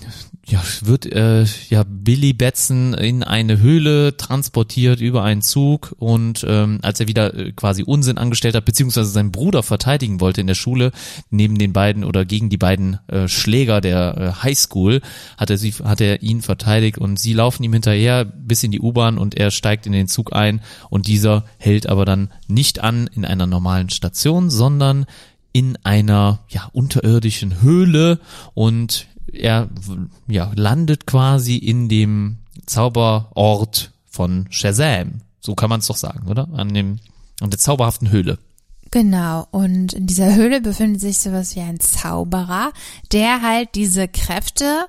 ja, wird äh, ja Billy Batson in eine Höhle transportiert über einen Zug und ähm, als er wieder äh, quasi Unsinn angestellt hat, beziehungsweise seinen Bruder verteidigen wollte in der Schule, neben den beiden oder gegen die beiden äh, Schläger der äh, Highschool, hat er sie, hat er ihn verteidigt und sie laufen ihm hinterher bis in die U-Bahn und er steigt in den Zug ein und dieser hält aber dann nicht an in einer normalen Station, sondern in einer ja unterirdischen Höhle und er ja landet quasi in dem Zauberort von Shazam. So kann man es doch sagen, oder? An dem an der zauberhaften Höhle. Genau, und in dieser Höhle befindet sich sowas wie ein Zauberer, der halt diese Kräfte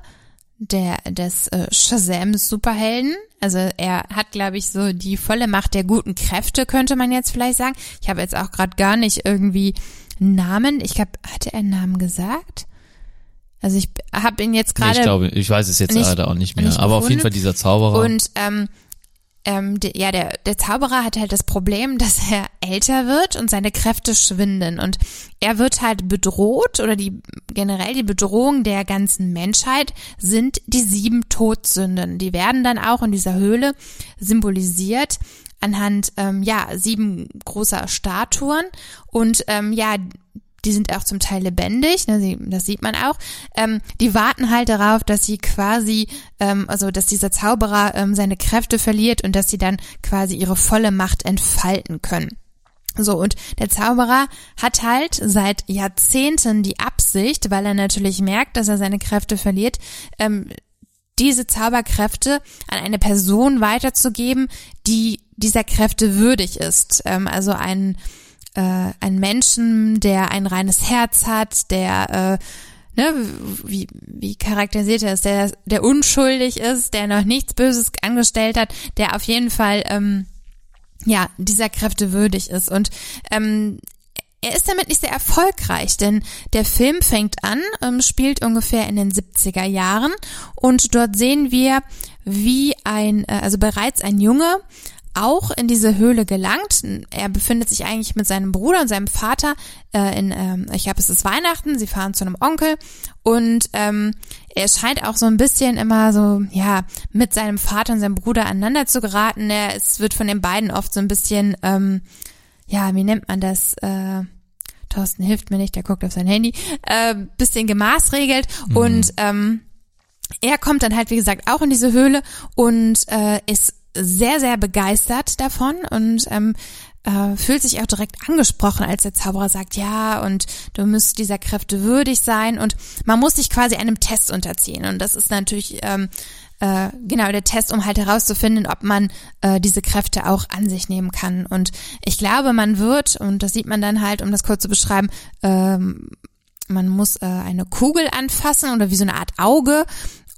der des äh, Shazam Superhelden, also er hat glaube ich so die volle Macht der guten Kräfte, könnte man jetzt vielleicht sagen. Ich habe jetzt auch gerade gar nicht irgendwie Namen. Ich glaube, hatte er einen Namen gesagt? Also ich habe ihn jetzt Nee, gerade ich glaube, ich weiß es jetzt leider auch nicht mehr. nicht aber auf jeden. Fall dieser Zauberer. Und ähm, ähm, de, ja, der, der Zauberer hat halt das Problem, dass er älter wird und seine Kräfte schwinden. Und er wird halt bedroht oder die generell die Bedrohung der ganzen Menschheit sind die sieben Todsünden. Die werden dann auch in dieser Höhle symbolisiert anhand ähm, ja sieben großer Statuen und ähm, ja die sind auch zum Teil lebendig, ne, das sieht man auch. Ähm, die warten halt darauf, dass sie quasi, ähm, also dass dieser Zauberer ähm, seine Kräfte verliert und dass sie dann quasi ihre volle Macht entfalten können. So, und der Zauberer hat halt seit Jahrzehnten die Absicht, weil er natürlich merkt, dass er seine Kräfte verliert, ähm, diese Zauberkräfte an eine Person weiterzugeben, die dieser Kräfte würdig ist. Ähm, also ein äh, ein Menschen, der ein reines Herz hat, der äh, ne, wie, wie charakterisiert er ist, der, der unschuldig ist, der noch nichts Böses angestellt hat, der auf jeden Fall ähm, ja dieser Kräfte würdig ist. Und ähm, er ist damit nicht sehr erfolgreich, denn der Film fängt an, ähm, spielt ungefähr in den 70er Jahren. Und dort sehen wir, wie ein, äh, also bereits ein Junge auch in diese Höhle gelangt. Er befindet sich eigentlich mit seinem Bruder und seinem Vater äh, in, ähm, ich glaube, es ist Weihnachten, sie fahren zu einem Onkel und ähm, er scheint auch so ein bisschen immer so, ja, mit seinem Vater und seinem Bruder aneinander zu geraten. Er, es wird von den beiden oft so ein bisschen, ähm, ja, wie nennt man das, äh, Thorsten hilft mir nicht, der guckt auf sein Handy, äh, bisschen gemaßregelt mhm. und ähm, er kommt dann halt, wie gesagt, auch in diese Höhle und äh, ist sehr, sehr begeistert davon und ähm, äh, fühlt sich auch direkt angesprochen, als der Zauberer sagt, ja, und du müsst dieser Kräfte würdig sein und man muss sich quasi einem Test unterziehen. Und das ist natürlich ähm, äh, genau der Test, um halt herauszufinden, ob man äh, diese Kräfte auch an sich nehmen kann. Und ich glaube, man wird, und das sieht man dann halt, um das kurz zu beschreiben, ähm, man muss äh, eine Kugel anfassen oder wie so eine Art Auge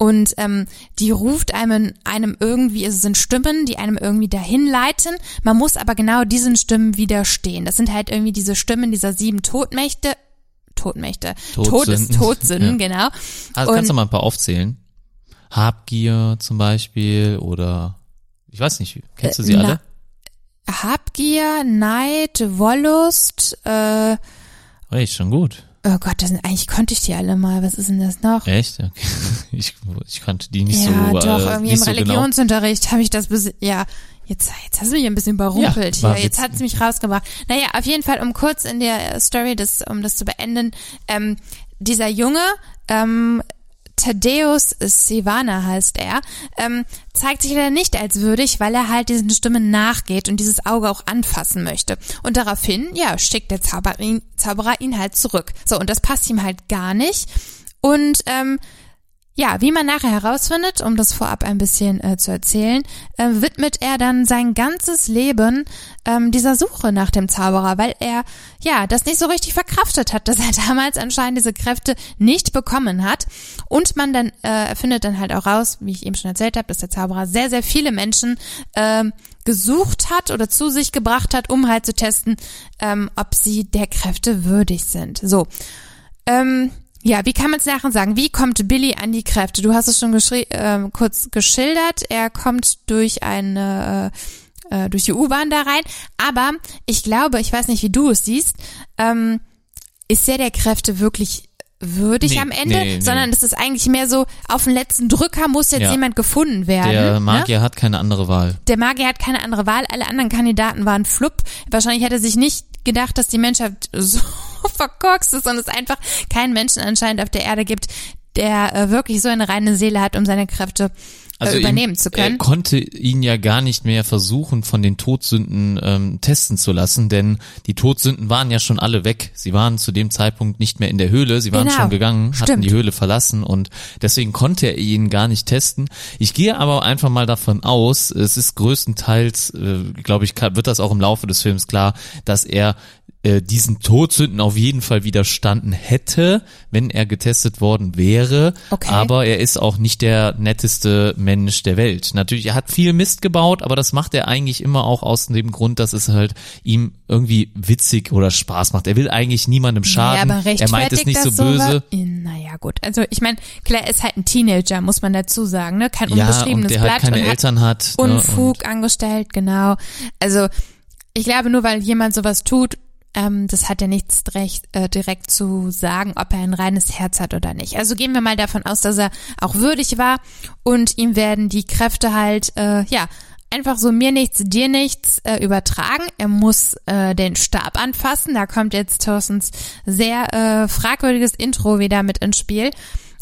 und ähm, die ruft einem, einem irgendwie, es sind Stimmen, die einem irgendwie dahin leiten. Man muss aber genau diesen Stimmen widerstehen. Das sind halt irgendwie diese Stimmen dieser sieben Todmächte. Todmächte. Todsünden. Todes, Todsünden, [laughs] ja. genau. Also kannst du mal ein paar aufzählen? Habgier zum Beispiel oder ich weiß nicht, kennst du sie äh, alle? Habgier, Neid, Wollust, äh, Oh, ist schon gut. Oh Gott, das sind, eigentlich konnte ich die alle mal. Was ist denn das noch? Echt? Okay. [laughs] Ich, ich kannte die nicht ja, so. Ja, doch, äh, irgendwie im so genau. Religionsunterricht genau. habe ich das bis, ja. Jetzt, jetzt hast du mich ein bisschen überrumpelt ja, hier. Jetzt hat es mich rausgebracht. Naja, auf jeden Fall, um kurz in der Story, das, um das zu beenden, ähm, dieser Junge ähm, Thaddeus Sivana heißt er, ähm, zeigt sich leider nicht als würdig, weil er halt diesen Stimmen nachgeht und dieses Auge auch anfassen möchte. Und daraufhin, ja, schickt der Zauberer ihn, Zauberer ihn halt zurück. So, und das passt ihm halt gar nicht. Und ähm, ja, wie man nachher herausfindet, um das vorab ein bisschen äh, zu erzählen, äh, widmet er dann sein ganzes Leben ähm, dieser Suche nach dem Zauberer, weil er ja das nicht so richtig verkraftet hat, [laughs] dass er damals anscheinend diese Kräfte nicht bekommen hat. Und man dann äh, findet dann halt auch raus, wie ich eben schon erzählt habe, dass der Zauberer sehr, sehr viele Menschen äh, gesucht hat oder zu sich gebracht hat, um halt zu testen, ähm, ob sie der Kräfte würdig sind. So. Ähm, ja, wie kann man es nachher sagen? Wie kommt Billy an die Kräfte? Du hast es schon äh, kurz geschildert. Er kommt durch eine äh, äh, durch die U-Bahn da rein. Aber ich glaube, ich weiß nicht, wie du es siehst, ähm, ist der der Kräfte wirklich würdig nee, am Ende, nee, nee. sondern es ist eigentlich mehr so, auf den letzten Drücker muss jetzt ja. jemand gefunden werden. Der ne? Magier ne? hat keine andere Wahl. Der Magier hat keine andere Wahl. Alle anderen Kandidaten waren flupp. Wahrscheinlich hat er sich nicht gedacht, dass die Menschheit so [laughs] verkorkst ist und es einfach keinen Menschen anscheinend auf der Erde gibt, der äh, wirklich so eine reine Seele hat, um seine Kräfte äh, also übernehmen ihm, zu können. Er konnte ihn ja gar nicht mehr versuchen, von den Todsünden ähm, testen zu lassen, denn die Todsünden waren ja schon alle weg. Sie waren zu dem Zeitpunkt nicht mehr in der Höhle, sie waren genau. schon gegangen, Stimmt. hatten die Höhle verlassen und deswegen konnte er ihn gar nicht testen. Ich gehe aber einfach mal davon aus, es ist größtenteils, äh, glaube ich, wird das auch im Laufe des Films klar, dass er äh, diesen Todsünden auf jeden Fall widerstanden hätte, wenn er getestet worden wäre. Okay. Aber er ist auch nicht der netteste Mensch der Welt. Natürlich, er hat viel Mist gebaut, aber das macht er eigentlich immer auch aus dem Grund, dass es halt ihm irgendwie witzig oder Spaß macht. Er will eigentlich niemandem schaden. Naja, aber er meint es nicht so böse. Naja, gut. Also ich meine, klar, er ist halt ein Teenager, muss man dazu sagen, ne? Kein ja, unbeschriebenes und der Blatt. Halt keine Eltern hat. ne? Unfug angestellt, genau. Also ich glaube, nur weil jemand sowas tut, ähm, das hat ja nichts direkt, äh, direkt zu sagen, ob er ein reines Herz hat oder nicht. Also gehen wir mal davon aus, dass er auch würdig war und ihm werden die Kräfte halt, äh, ja, einfach so mir nichts, dir nichts äh, übertragen. Er muss äh, den Stab anfassen. Da kommt jetzt Thorstens sehr äh, fragwürdiges Intro wieder mit ins Spiel.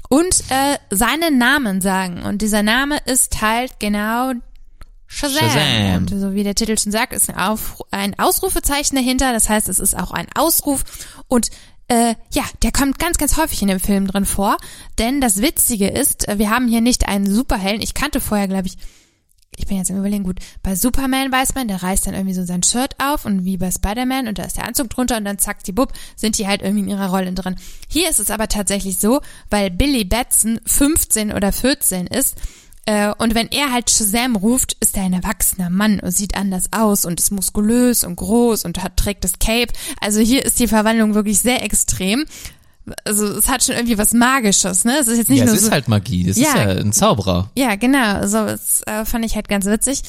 Und äh, seinen Namen sagen. Und dieser Name ist halt genau Shazam. Shazam. Und so wie der Titel schon sagt, ist ein, Auf, ein Ausrufezeichen dahinter. Das heißt, es ist auch ein Ausruf. Und äh, ja, der kommt ganz, ganz häufig in dem Film drin vor. Denn das Witzige ist, äh, wir haben hier nicht einen Superhelden. Ich kannte vorher, glaube ich, ich bin jetzt im Überlegen, gut, bei Superman weiß man, der reißt dann irgendwie so sein Shirt auf und wie bei Spider-Man und da ist der Anzug drunter und dann zack, die Bub, sind die halt irgendwie in ihrer Rolle drin. Hier ist es aber tatsächlich so, weil Billy Batson 15 oder 14 ist, und wenn er halt Shazam ruft, ist er ein erwachsener Mann und sieht anders aus und ist muskulös und groß und hat, trägt das Cape. Also hier ist die Verwandlung wirklich sehr extrem. Also es hat schon irgendwie was Magisches, ne? Es ist jetzt nicht ja, nur es so, ist halt Magie, das ja, ist ja ein Zauberer. Ja, genau. Also das äh, fand ich halt ganz witzig.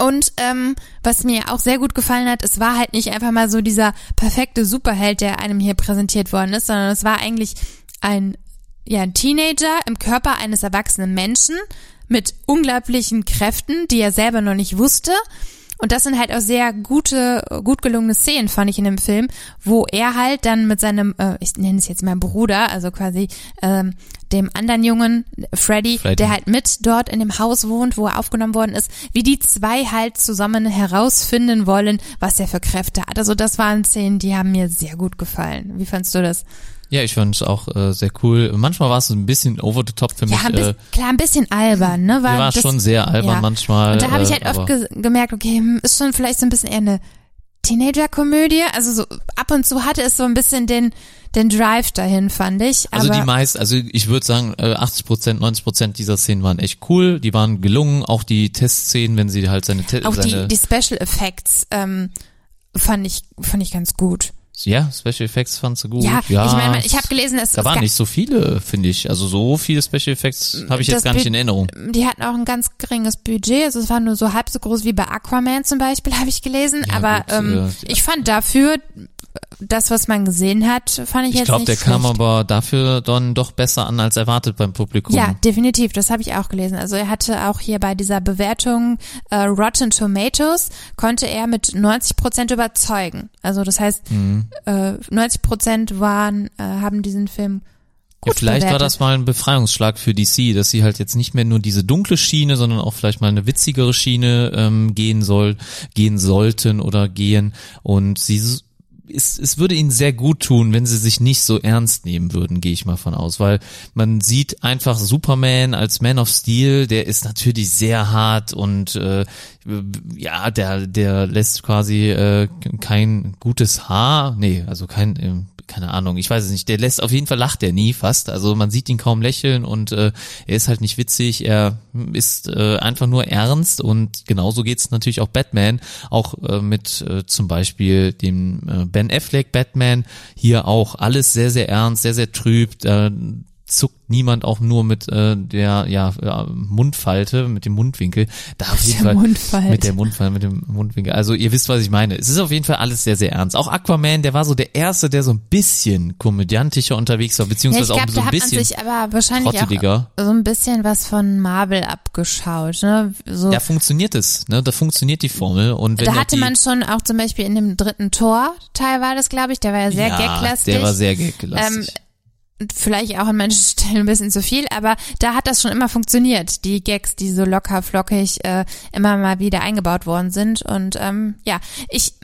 Und ähm, was mir auch sehr gut gefallen hat, es war halt nicht einfach mal so dieser perfekte Superheld, der einem hier präsentiert worden ist, sondern es war eigentlich ein ja, ein Teenager im Körper eines erwachsenen Menschen mit unglaublichen Kräften, die er selber noch nicht wusste. und das sind halt auch sehr gute, gut gelungene Szenen, fand ich in dem Film, wo er halt dann mit seinem, äh, ich nenne es jetzt mal Bruder, also quasi ähm, dem anderen Jungen, Freddy, Freddy. der halt mit dort in dem Haus wohnt, wo er aufgenommen worden ist, wie die zwei halt zusammen herausfinden wollen, was er für Kräfte hat. Also das waren Szenen, die haben mir sehr gut gefallen. Wie fandst du das? Ja, ich fand es auch äh, sehr cool. Manchmal war es ein bisschen over the top für mich. Ja, ein äh, bisschen, klar, ein bisschen albern, ne? war, war das- schon sehr albern ja. manchmal. Und da habe ich äh, halt oft aber- ge gemerkt, okay, hm, ist schon vielleicht so ein bisschen eher eine Teenager-Komödie. Also so ab und zu hatte es so ein bisschen den, den Drive dahin, fand ich. Also die meist, also ich würde sagen, äh, 80 Prozent, 90 Prozent dieser Szenen waren echt cool. Die waren gelungen. Auch die Testszenen, wenn sie halt seine, Te auch seine die, die Special Effects ähm, fand ich fand ich ganz gut. Ja, Special Effects fandst du gut. Ja, ich meine, ich habe gelesen, es da es waren nicht so viele, finde ich. Also so viele Special Effects habe ich jetzt gar nicht in Erinnerung. die hatten auch ein ganz geringes Budget, also es war nur so halb so groß wie bei Aquaman zum Beispiel, [laughs] habe ich gelesen. Ja, aber gut, ähm, äh, ich fand dafür das, was man gesehen hat, fand ich, Ich jetzt glaube, nicht der schlecht. kam aber dafür dann doch besser an als erwartet beim Publikum. Ja, definitiv, das habe ich auch gelesen. Also er hatte auch hier bei dieser Bewertung äh, Rotten Tomatoes konnte er mit 90 Prozent überzeugen. Also das heißt, Mhm. äh, 90 Prozent waren äh, haben diesen Film Ja, gut vielleicht war bewertet. das mal ein Befreiungsschlag für DC, dass sie halt jetzt nicht mehr nur diese dunkle Schiene, sondern auch vielleicht mal eine witzigere Schiene ähm, gehen soll, gehen sollten oder gehen. Und sie es, es würde ihnen sehr gut tun, wenn sie sich nicht so ernst nehmen würden, gehe ich mal von aus, weil man sieht einfach Superman als Man of Steel, der ist natürlich sehr hart und äh, ja, der der lässt quasi äh, kein gutes Haar, nee, also kein ähm, keine Ahnung, ich weiß es nicht. Der lässt auf jeden Fall lacht er nie fast. Also man sieht ihn kaum lächeln und äh, er ist halt nicht witzig. Er ist äh, einfach nur ernst und genauso geht's natürlich auch Batman, auch äh, mit äh, zum Beispiel dem äh, Ben Affleck Batman. Hier auch alles sehr sehr ernst, sehr sehr trüb. Äh, zuckt niemand auch nur mit äh, der ja äh, Mundfalte, mit dem Mundwinkel. Da auf jeden der Fall Mundfalte. mit der Mundfalte, mit dem Mundwinkel. Also ihr wisst, was ich meine. Es ist auf jeden Fall alles sehr sehr ernst. Auch Aquaman, der war so der erste, der so ein bisschen komödiantischer unterwegs war, Ja, ich beziehungsweise glaube, auch so ein hat man bisschen. sich aber wahrscheinlich auch so ein bisschen was von Marvel abgeschaut. Ne? So, Da funktioniert es, ne? Da funktioniert die Formel und da hatte man schon auch zum Beispiel in dem dritten Tor-Teil war das, glaube ich, der war ja sehr ja, gaglastig. Der war sehr gaglastig. Vielleicht auch an manchen [laughs] Stellen ein bisschen zu viel, aber da hat das schon immer funktioniert. Die Gags, die so locker flockig äh, immer mal wieder eingebaut worden sind. Und ähm, ja, ich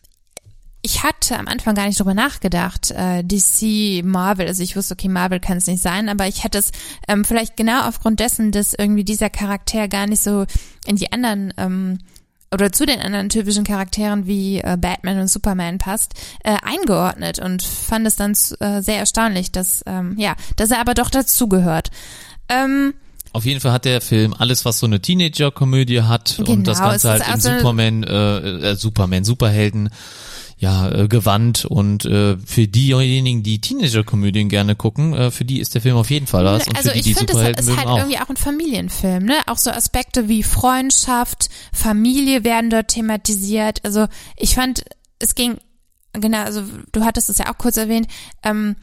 ich hatte am Anfang gar nicht drüber nachgedacht, äh, DC, Marvel, also ich wusste, okay, Marvel kann es nicht sein, aber ich hätte es ähm, vielleicht genau aufgrund dessen, dass irgendwie dieser Charakter gar nicht so in die anderen ähm, oder zu den anderen typischen Charakteren wie äh, Batman und Superman passt, äh, eingeordnet und fand es dann äh, sehr erstaunlich, dass ähm, ja, dass er aber doch dazugehört. Ähm, Auf jeden Fall hat der Film alles, was so eine Teenager-Komödie hat und Genau, das es Ganze halt in so eine- Superman, äh, äh, Superman, Superhelden, ja, äh, gewandt und äh, für diejenigen, die Teenager-Komödien gerne gucken, äh, für die ist der Film auf jeden Fall was und also für die, ich finde, es ist halt auch. irgendwie auch ein Familienfilm, ne? Auch so Aspekte wie Freundschaft, Familie werden dort thematisiert. Also ich fand, es ging, genau, also du hattest es ja auch kurz erwähnt, ähm,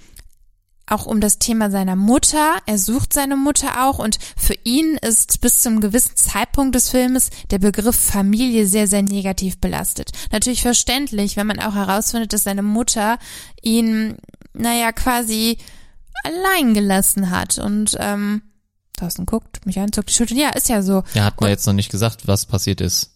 auch um das Thema seiner Mutter. Er sucht seine Mutter auch und für ihn ist bis zum gewissen Zeitpunkt des Filmes der Begriff Familie sehr, sehr negativ belastet. Natürlich verständlich, wenn man auch herausfindet, dass seine Mutter ihn, naja, quasi allein gelassen hat und ähm, Thorsten guckt mich an, zuckt die Schultern. Ja, ist ja so. Ja, hat man Und- jetzt noch nicht gesagt, was passiert ist.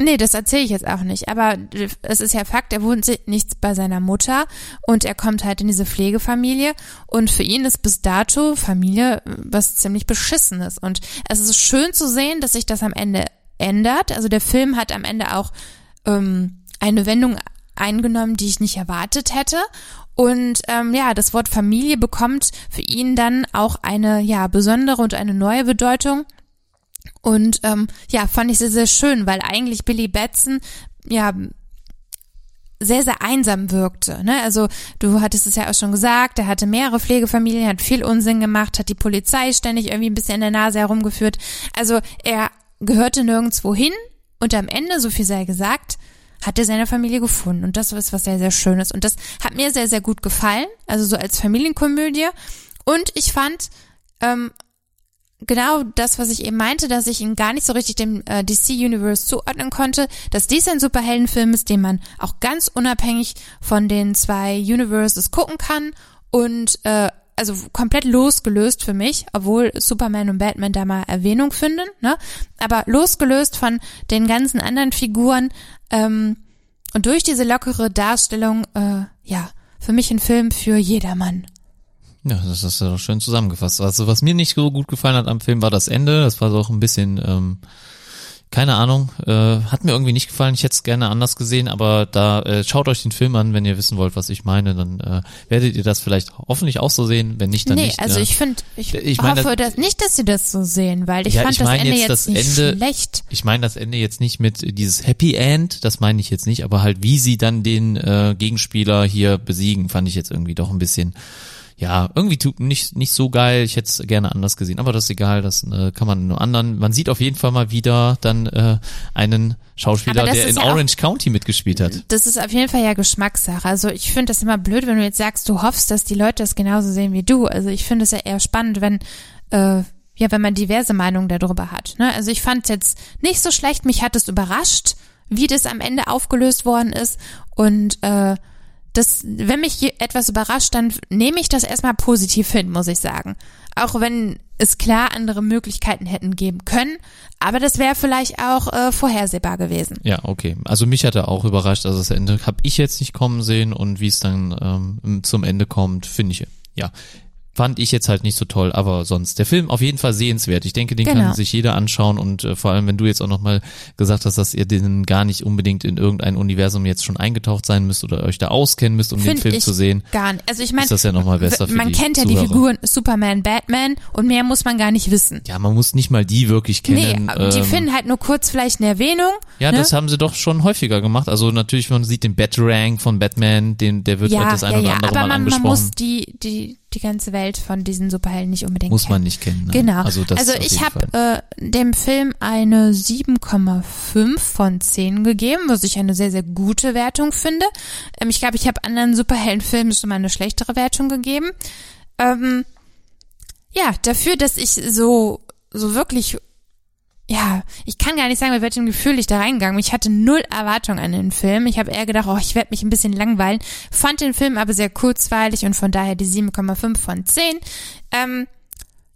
Nee, das erzähle ich jetzt auch nicht. Aber es ist ja Fakt, er wohnt nichts bei seiner Mutter und er kommt halt in diese Pflegefamilie und für ihn ist bis dato Familie was ziemlich Beschissenes. Und es ist schön zu sehen, dass sich das am Ende ändert. Also der Film hat am Ende auch ähm, eine Wendung eingenommen, die ich nicht erwartet hätte. Und ähm, ja, das Wort Familie bekommt für ihn dann auch eine ja besondere und eine neue Bedeutung. Und ähm, ja, fand ich sehr, sehr schön, weil eigentlich Billy Batson ja sehr, sehr einsam wirkte. Ne? Also du hattest es ja auch schon gesagt, er hatte mehrere Pflegefamilien, hat viel Unsinn gemacht, hat die Polizei ständig irgendwie ein bisschen in der Nase herumgeführt. Also er gehörte nirgendwo hin und am Ende, so viel sei gesagt, hat er seine Familie gefunden. Und das ist was sehr, sehr Schönes. Und das hat mir sehr, sehr gut gefallen. Also so als Familienkomödie. Und ich fand, ähm, genau das, was ich eben meinte, dass ich ihn gar nicht so richtig dem äh, DC Universe zuordnen konnte, dass dies ein Superheldenfilm ist, den man auch ganz unabhängig von den zwei Universes gucken kann und äh, also komplett losgelöst für mich, obwohl Superman und Batman da mal Erwähnung finden, ne? Aber losgelöst von den ganzen anderen Figuren ähm, und durch diese lockere Darstellung, äh, ja, für mich ein Film für jedermann. Ja, das ist ja schön zusammengefasst. Also was mir nicht so gut gefallen hat am Film war das Ende. Das war so auch ein bisschen, ähm, keine Ahnung, äh, hat mir irgendwie nicht gefallen. Ich hätte es gerne anders gesehen, aber da äh, schaut euch den Film an, wenn ihr wissen wollt, was ich meine, dann äh, werdet ihr das vielleicht hoffentlich auch so sehen. Wenn nicht, dann nee, nicht. also ja. ich finde, ich, Ich meine, hoffe das- dass, nicht, dass sie das so sehen, weil ich Ja, fand ich das meine Ende jetzt jetzt, das nicht Ende- schlecht. Ich meine das Ende jetzt nicht mit dieses Happy End, das meine ich jetzt nicht, aber halt wie sie dann den äh, Gegenspieler hier besiegen, fand ich jetzt irgendwie doch ein bisschen, ja, irgendwie tut nicht nicht so geil. Ich hätte es gerne anders gesehen, aber das ist egal, das äh, kann man nur anderen. Man sieht auf jeden Fall mal wieder dann äh, einen Schauspieler, der in ja auch- Orange County mitgespielt hat. Das ist auf jeden Fall ja Geschmackssache. Also ich finde das immer blöd, wenn du jetzt sagst, du hoffst, dass die Leute das genauso sehen wie du. Also ich finde es ja eher spannend, wenn äh, ja, wenn man diverse Meinungen darüber hat. Ne? Also ich fand es jetzt nicht so schlecht. Mich hat es überrascht, wie das am Ende aufgelöst worden ist. Und äh, das, wenn mich etwas überrascht, dann nehme ich das erstmal positiv hin, muss ich sagen. Auch wenn es klar andere Möglichkeiten hätten geben können, aber das wäre vielleicht auch äh, vorhersehbar gewesen. Ja, okay. Also mich hat er auch überrascht. Also das Ende habe ich jetzt nicht kommen sehen und wie es dann ähm, zum Ende kommt, finde ich, ja, fand ich jetzt halt nicht so toll. Aber sonst, der Film auf jeden Fall sehenswert. Ich denke, den Genau. kann sich jeder anschauen und äh, vor allem, wenn du jetzt auch nochmal gesagt hast, dass ihr den gar nicht unbedingt in irgendein Universum jetzt schon eingetaucht sein müsst oder euch da auskennen müsst, um den Find Film ich zu sehen. Gar nicht. Also ich meine, ist das ja noch mal besser für man die kennt ja die Zuhörer. Figuren Superman, Batman und mehr muss man gar nicht wissen. Ja, man muss nicht mal die wirklich kennen. nee, die ähm, finden halt nur kurz vielleicht eine Erwähnung. Ja, ne? das haben sie doch schon häufiger gemacht. Also natürlich, man sieht den Batarang von Batman, den, der wird ja, das ein ja, oder ja, andere aber Mal man, man angesprochen. muss die, die, die ganze Welt von diesen Superhelden nicht unbedingt Muss kennen. man nicht kennen. Ne? Genau. Also, also ich habe äh, dem Film eine 7,5 von 10 gegeben, was ich eine sehr, sehr gute Wertung finde. Ähm, ich glaube, ich habe anderen Superheldenfilmen schon mal eine schlechtere Wertung gegeben. Ähm, ja, dafür, dass ich so, so wirklich, ja, ich kann gar nicht sagen, mit welchem Gefühl ich da reingegangen. Ich hatte null Erwartung an den Film. Ich habe eher gedacht, oh, ich werde mich ein bisschen langweilen. Fand den Film aber sehr kurzweilig und von daher die 7,5 von 10. Ähm,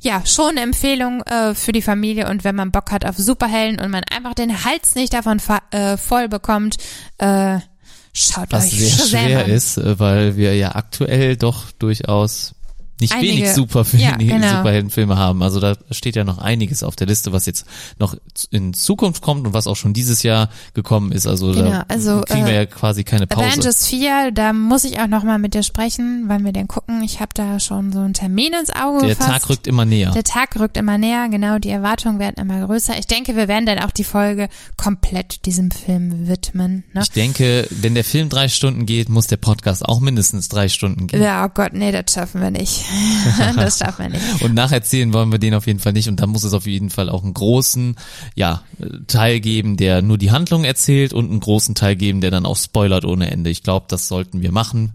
ja, schon eine Empfehlung äh, für die Familie und wenn man Bock hat auf Superhelden und man einfach den Hals nicht davon äh, voll bekommt, äh, schaut Was euch sehr schwer an. ist, äh, weil wir ja aktuell doch durchaus nicht Einige- wenig super ja, [laughs] genau. Superheldenfilme haben. Also da steht ja noch einiges auf der Liste, was jetzt noch in Zukunft kommt und was auch schon dieses Jahr gekommen ist. Also Genau, da also, kriegen wir äh, ja quasi keine Pause. Avengers 4, da muss ich auch nochmal mit dir sprechen, wann wir denn gucken. Ich habe da schon so einen Termin ins Auge Der gefasst. Tag rückt immer näher. Der Tag rückt immer näher, genau, die Erwartungen werden immer größer. Ich denke, wir werden dann auch die Folge komplett diesem Film widmen. Ne? Ich denke, wenn der Film drei Stunden geht, muss der Podcast auch mindestens drei Stunden gehen. Ja, oh Gott, nee, das schaffen wir nicht. [laughs] das schaffen wir nicht. Und nacherzählen wollen wir den auf jeden Fall nicht. Und da muss es auf jeden Fall auch einen großen, ja, Teil geben, der nur die Handlung erzählt und einen großen Teil geben, der dann auch spoilert ohne Ende. Ich glaube, das sollten wir machen.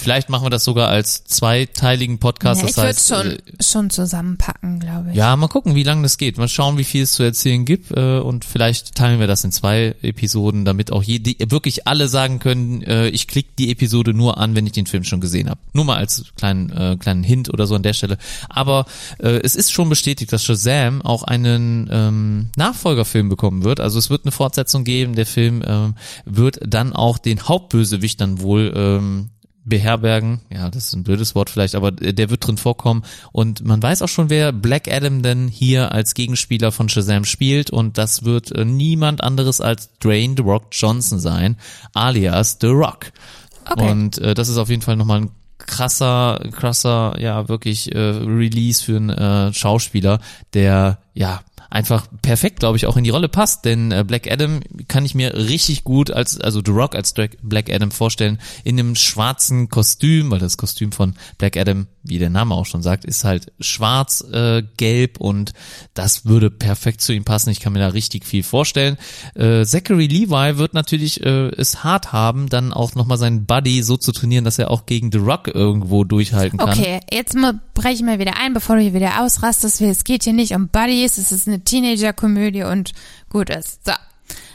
Vielleicht machen wir das sogar als zweiteiligen Podcast. Ja, ich das würde schon, äh, schon zusammenpacken, glaube ich. ja, mal gucken, wie lange das geht. Mal schauen, wie viel es zu erzählen gibt. Äh, und vielleicht teilen wir das in zwei Episoden, damit auch jede, wirklich alle sagen können, äh, ich klicke die Episode nur an, wenn ich den Film schon gesehen habe. Nur mal als kleinen, äh, kleinen Hint oder so an der Stelle. Aber äh, es ist schon bestätigt, dass Shazam auch einen ähm, Nachfolgerfilm bekommen wird. Also es wird eine Fortsetzung geben. Der Film ähm, wird dann auch den Hauptbösewicht dann wohl ähm, beherbergen. Ja, das ist ein blödes Wort vielleicht, aber der wird drin vorkommen. Und man weiß auch schon, wer Black Adam denn hier als Gegenspieler von Shazam spielt. Und das wird äh, niemand anderes als Dwayne The Rock Johnson sein, alias The Rock. Okay. Und äh, das ist auf jeden Fall nochmal ein krasser, krasser, ja, wirklich äh, Release für einen äh, Schauspieler, der, ja, einfach perfekt, glaube ich, auch in die Rolle passt. Denn äh, Black Adam kann ich mir richtig gut als, also The Rock als Black Adam vorstellen, in einem schwarzen Kostüm, weil das Kostüm von Black Adam, wie der Name auch schon sagt, ist halt schwarz, äh, gelb und das würde perfekt zu ihm passen. Ich kann mir da richtig viel vorstellen. Äh, Zachary Levi wird natürlich äh, es hart haben, dann auch nochmal seinen Buddy so zu trainieren, dass er auch gegen The Rock irgendwo durchhalten kann. Okay, jetzt breche ich mal wieder ein, bevor du hier wieder ausrastest. Es geht hier nicht um Buddies, es ist eine Teenager-Komödie und gut ist. So,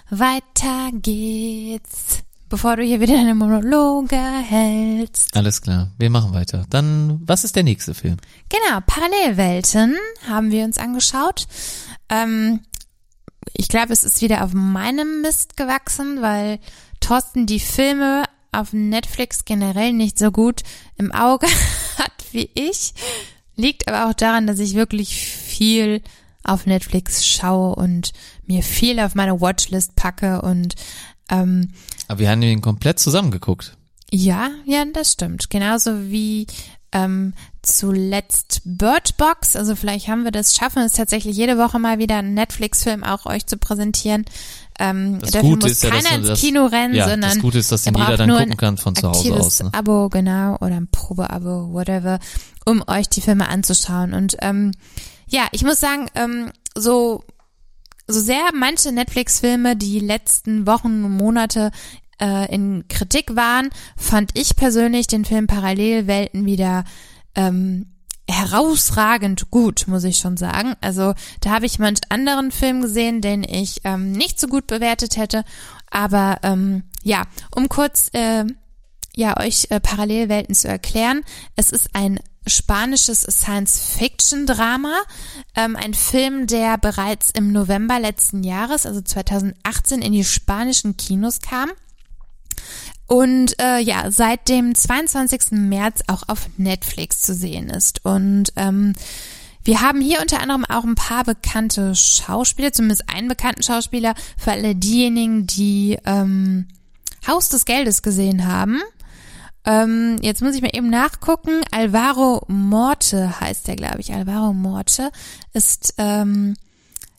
weiter geht's. Bevor du hier wieder deine Monologe hältst. Alles klar, wir machen weiter. Dann, was ist der nächste Film? Genau, Parallelwelten haben wir uns angeschaut. Ähm, ich glaube, es ist wieder auf meinem Mist gewachsen, weil Thorsten die Filme auf Netflix generell nicht so gut im Auge [laughs] hat wie ich. Liegt aber auch daran, dass ich wirklich viel auf Netflix schaue und mir viel auf meine Watchlist packe und ähm, Aber wir haben ihn komplett zusammengeguckt. Ja, ja, das stimmt. Genauso wie ähm, zuletzt Bird Also vielleicht haben wir das, schaffen es tatsächlich jede Woche mal wieder einen Netflix-Film auch euch zu präsentieren. Ähm, das dafür Gute muss ist ja, keiner ins das- Kino rennen, Ja, sondern das Gute ist, dass ihn jeder dann gucken kann von zu Hause aus. Ne? Abo, genau, oder ein Probeabo, whatever, um euch die Filme anzuschauen. Und ähm, ja, ich muss sagen, ähm, so so sehr manche Netflix-Filme die letzten Wochen und Monate äh, in Kritik waren, fand ich persönlich den Film Parallelwelten wieder ähm, herausragend gut, muss ich schon sagen. Also da habe ich manch anderen Film gesehen, den ich ähm, nicht so gut bewertet hätte. Aber ähm, ja, um kurz äh, ja euch äh, Parallelwelten zu erklären, es ist ein spanisches Science-Fiction-Drama, ähm, ein Film, der bereits im November letzten Jahres, also 2018, in die spanischen Kinos kam und äh, ja, seit dem 22. März auch auf Netflix zu sehen ist. Und ähm, wir haben hier unter anderem auch ein paar bekannte Schauspieler, zumindest einen bekannten Schauspieler, für alle diejenigen, die ähm, Haus des Geldes gesehen haben. Ähm, jetzt muss ich mal eben nachgucken. Alvaro Morte heißt der, glaube ich. Alvaro Morte ist ähm,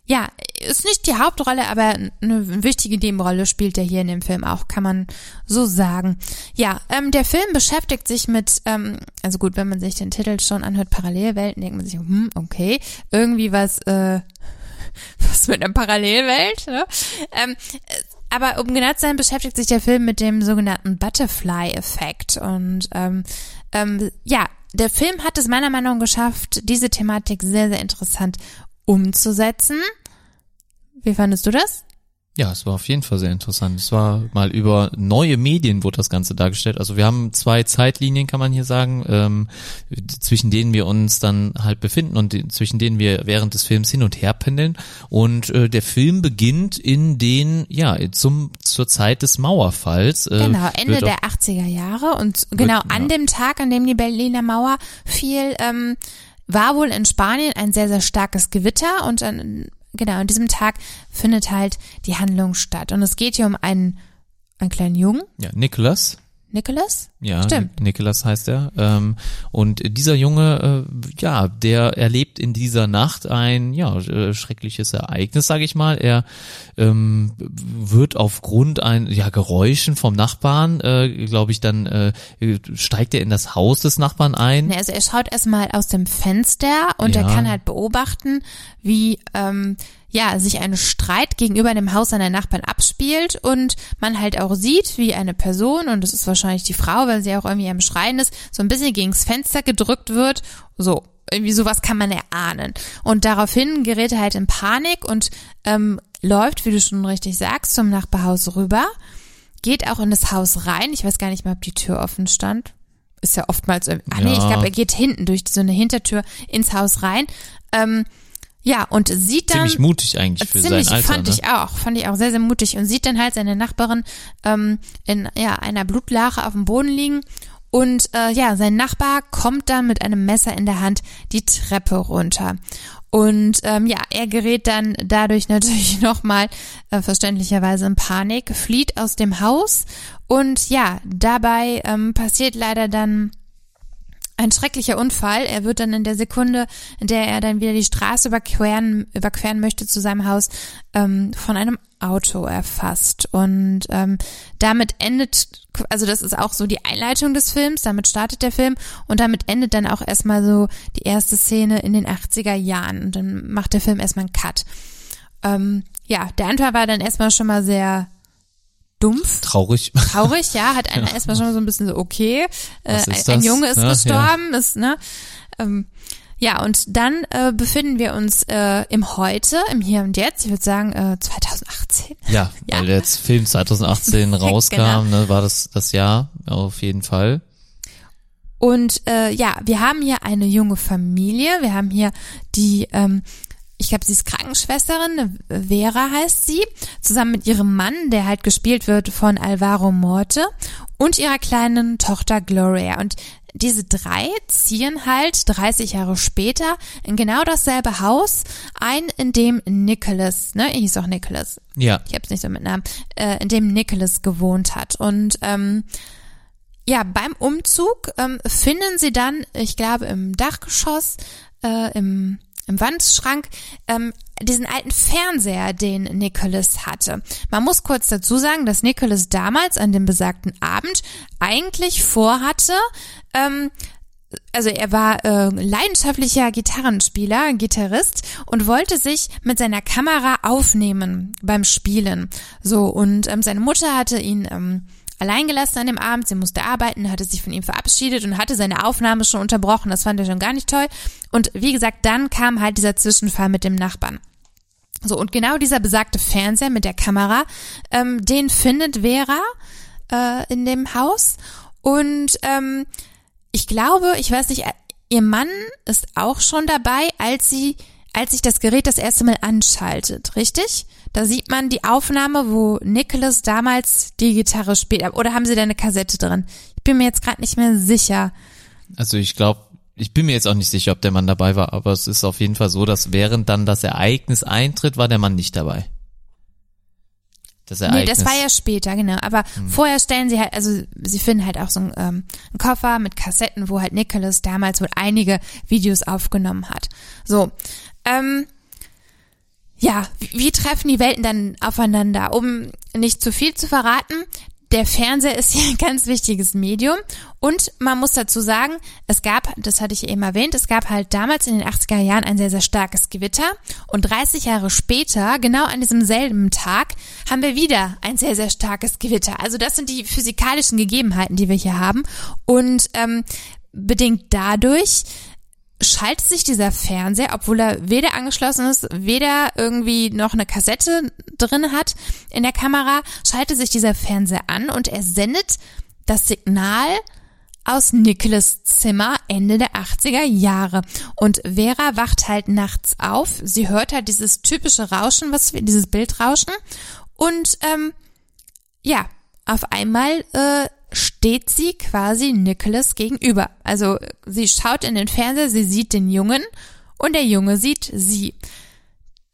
ja, ist nicht die Hauptrolle, aber eine wichtige Nebenrolle spielt er hier in dem Film auch, kann man so sagen. Ja, ähm, der Film beschäftigt sich mit, ähm, also gut, wenn man sich den Titel schon anhört, Parallelwelten, denkt man sich, hm, okay, irgendwie was, äh, [laughs] was mit einer Parallelwelt, ne? Ähm, aber um genau zu sein, beschäftigt sich der Film mit dem sogenannten Butterfly-Effekt. Und ähm, ähm, ja, der Film hat es meiner Meinung nach geschafft, diese Thematik sehr, sehr interessant umzusetzen. Wie fandest du das? Ja, es war auf jeden Fall sehr interessant. Es war mal über neue Medien wurde das Ganze dargestellt. Also wir haben zwei Zeitlinien, kann man hier sagen, ähm, zwischen denen wir uns dann halt befinden und die, zwischen denen wir während des Films hin und her pendeln. Und äh, der Film beginnt in den, ja, zum zur Zeit des Mauerfalls. Äh, Genau, Ende der 80er Jahre und genau Wird- an ja. dem Tag, an dem die Berliner Mauer fiel, ähm, war wohl in Spanien ein sehr, sehr starkes Gewitter und an, genau, an diesem Tag findet halt die Handlung statt. Und es geht hier um einen, einen kleinen Jungen, Ja, Nicholas. Nicholas? Ja, Stimmt. Ni- Nicholas heißt er. Ähm, und dieser Junge, äh, ja, der erlebt in dieser Nacht ein ja äh, schreckliches Ereignis, sage ich mal. Er ähm, wird aufgrund ein ja Geräuschen vom Nachbarn, äh, glaube ich, dann äh, steigt er in das Haus des Nachbarn ein. Also er schaut erstmal aus dem Fenster und er Ja. kann halt beobachten, wie ähm, ja sich ein Streit gegenüber dem Haus seiner Nachbarn abspielt und man halt auch sieht, wie eine Person und das ist wahrscheinlich die Frau, weil sie auch irgendwie am Schreien ist, so ein bisschen gegens Fenster gedrückt wird. So irgendwie sowas kann man erahnen. Und daraufhin gerät er halt in Panik und ähm, läuft, wie du schon richtig sagst, zum Nachbarhaus rüber, geht auch in das Haus rein. Ich weiß gar nicht mehr, ob die Tür offen stand ist ja oftmals, irgendwie- ah nee, ich Ja. glaube, er geht hinten durch so eine Hintertür ins Haus rein. Ähm, ja, und sieht dann. Ziemlich mutig eigentlich für ziemlich, sein Alter. fand ne? ich auch, fand ich auch sehr, sehr mutig und sieht dann halt seine Nachbarin ähm, in ja, einer Blutlache auf dem Boden liegen und äh, ja, sein Nachbar kommt dann mit einem Messer in der Hand die Treppe runter. Und ähm, ja, er gerät dann dadurch [laughs] natürlich nochmal äh, verständlicherweise in Panik, flieht aus dem Haus und ja, dabei ähm, passiert leider dann ein schrecklicher Unfall. Er wird dann in der Sekunde, in der er dann wieder die Straße überqueren, überqueren möchte zu seinem Haus, ähm, von einem Auto erfasst. Und ähm, damit endet, also das ist auch so die Einleitung des Films, damit startet der Film und damit endet dann auch erstmal so die erste Szene in den 80er Jahren. Und dann macht der Film erstmal einen Cut. Ähm, ja, der Anfang war dann erstmal schon mal sehr dumpf. Traurig. [laughs] Traurig, ja, hat einer ja. erstmal schon so ein bisschen so, okay, äh, ein, ein, Junge ist ja, gestorben, ja. ist, ne? Ähm, ja, und dann äh, befinden wir uns äh, im Heute, im Hier und Jetzt, ich würde sagen äh, 2018. Ja, [laughs] ja, weil jetzt Film 2018 [laughs] rauskam, genau. ne, war das das Jahr auf jeden Fall. Und äh, ja, wir haben hier eine junge Familie, wir haben hier die ähm, ich glaube, sie ist Krankenschwesterin, Vera heißt sie, zusammen mit ihrem Mann, der halt gespielt wird von Alvaro Morte und ihrer kleinen Tochter Gloria. Und diese drei ziehen halt 30 Jahre später in genau dasselbe Haus ein, in dem Nicholas, ne, hieß auch Nicholas. Ja. Ich hab's nicht so mit Namen, äh, in dem Nicholas gewohnt hat. Und ähm, ja, beim Umzug ähm, finden sie dann, ich glaube, im Dachgeschoss, äh, im im Wandschrank ähm, diesen alten Fernseher, den Nicholas hatte. Man muss kurz dazu sagen, dass Nicholas damals an dem besagten Abend eigentlich vorhatte, ähm, also er war äh, leidenschaftlicher Gitarrenspieler, Gitarrist und wollte sich mit seiner Kamera aufnehmen beim Spielen. So und ähm, seine Mutter hatte ihn ähm, allein gelassen an dem Abend. Sie musste arbeiten, hatte sich von ihm verabschiedet und hatte seine Aufnahme schon unterbrochen. Das fand er schon gar nicht toll. Und wie gesagt, dann kam halt dieser Zwischenfall mit dem Nachbarn. So, und genau dieser besagte Fernseher mit der Kamera, ähm, den findet Vera äh, in dem Haus. Und ähm, ich glaube, ich weiß nicht, ihr Mann ist auch schon dabei, als sie, als sich das Gerät das erste Mal anschaltet, richtig? Da sieht man die Aufnahme, wo Nicholas damals die Gitarre spielt. Oder haben sie da eine Kassette drin? Ich bin mir jetzt gerade nicht mehr sicher. Also ich glaube, ich bin mir jetzt auch nicht sicher, ob der Mann dabei war, aber es ist auf jeden Fall so, dass während dann das Ereignis eintritt, war der Mann nicht dabei. Das Ereignis. Nee, das war ja später, genau. Aber hm. vorher stellen sie halt, also sie finden halt auch so einen, ähm, einen Koffer mit Kassetten, wo halt Nicholas damals wohl einige Videos aufgenommen hat. So. Ähm, ja, wie treffen die Welten dann aufeinander? Um nicht zu viel zu verraten, der Fernseher ist [laughs] hier ein ganz wichtiges Medium und man muss dazu sagen, es gab, das hatte ich eben erwähnt, es gab halt damals in den 80er Jahren ein sehr, sehr starkes Gewitter und 30 Jahre später, genau an diesem selben Tag, haben wir wieder ein sehr, sehr starkes Gewitter. Also das sind die physikalischen Gegebenheiten, die wir hier haben und ähm, bedingt dadurch schaltet sich dieser Fernseher, obwohl er weder angeschlossen ist, weder irgendwie noch eine Kassette drin hat in der Kamera, schaltet sich dieser Fernseher an und er sendet das Signal aus Nicholas Zimmer Ende der 80er Jahre. Und Vera wacht halt nachts auf. Sie hört halt dieses typische Rauschen, was wir, dieses Bildrauschen. Und ähm, ja, auf einmal äh, steht sie quasi Nicholas gegenüber. Also sie schaut in den Fernseher, sie sieht den Jungen und der Junge sieht sie.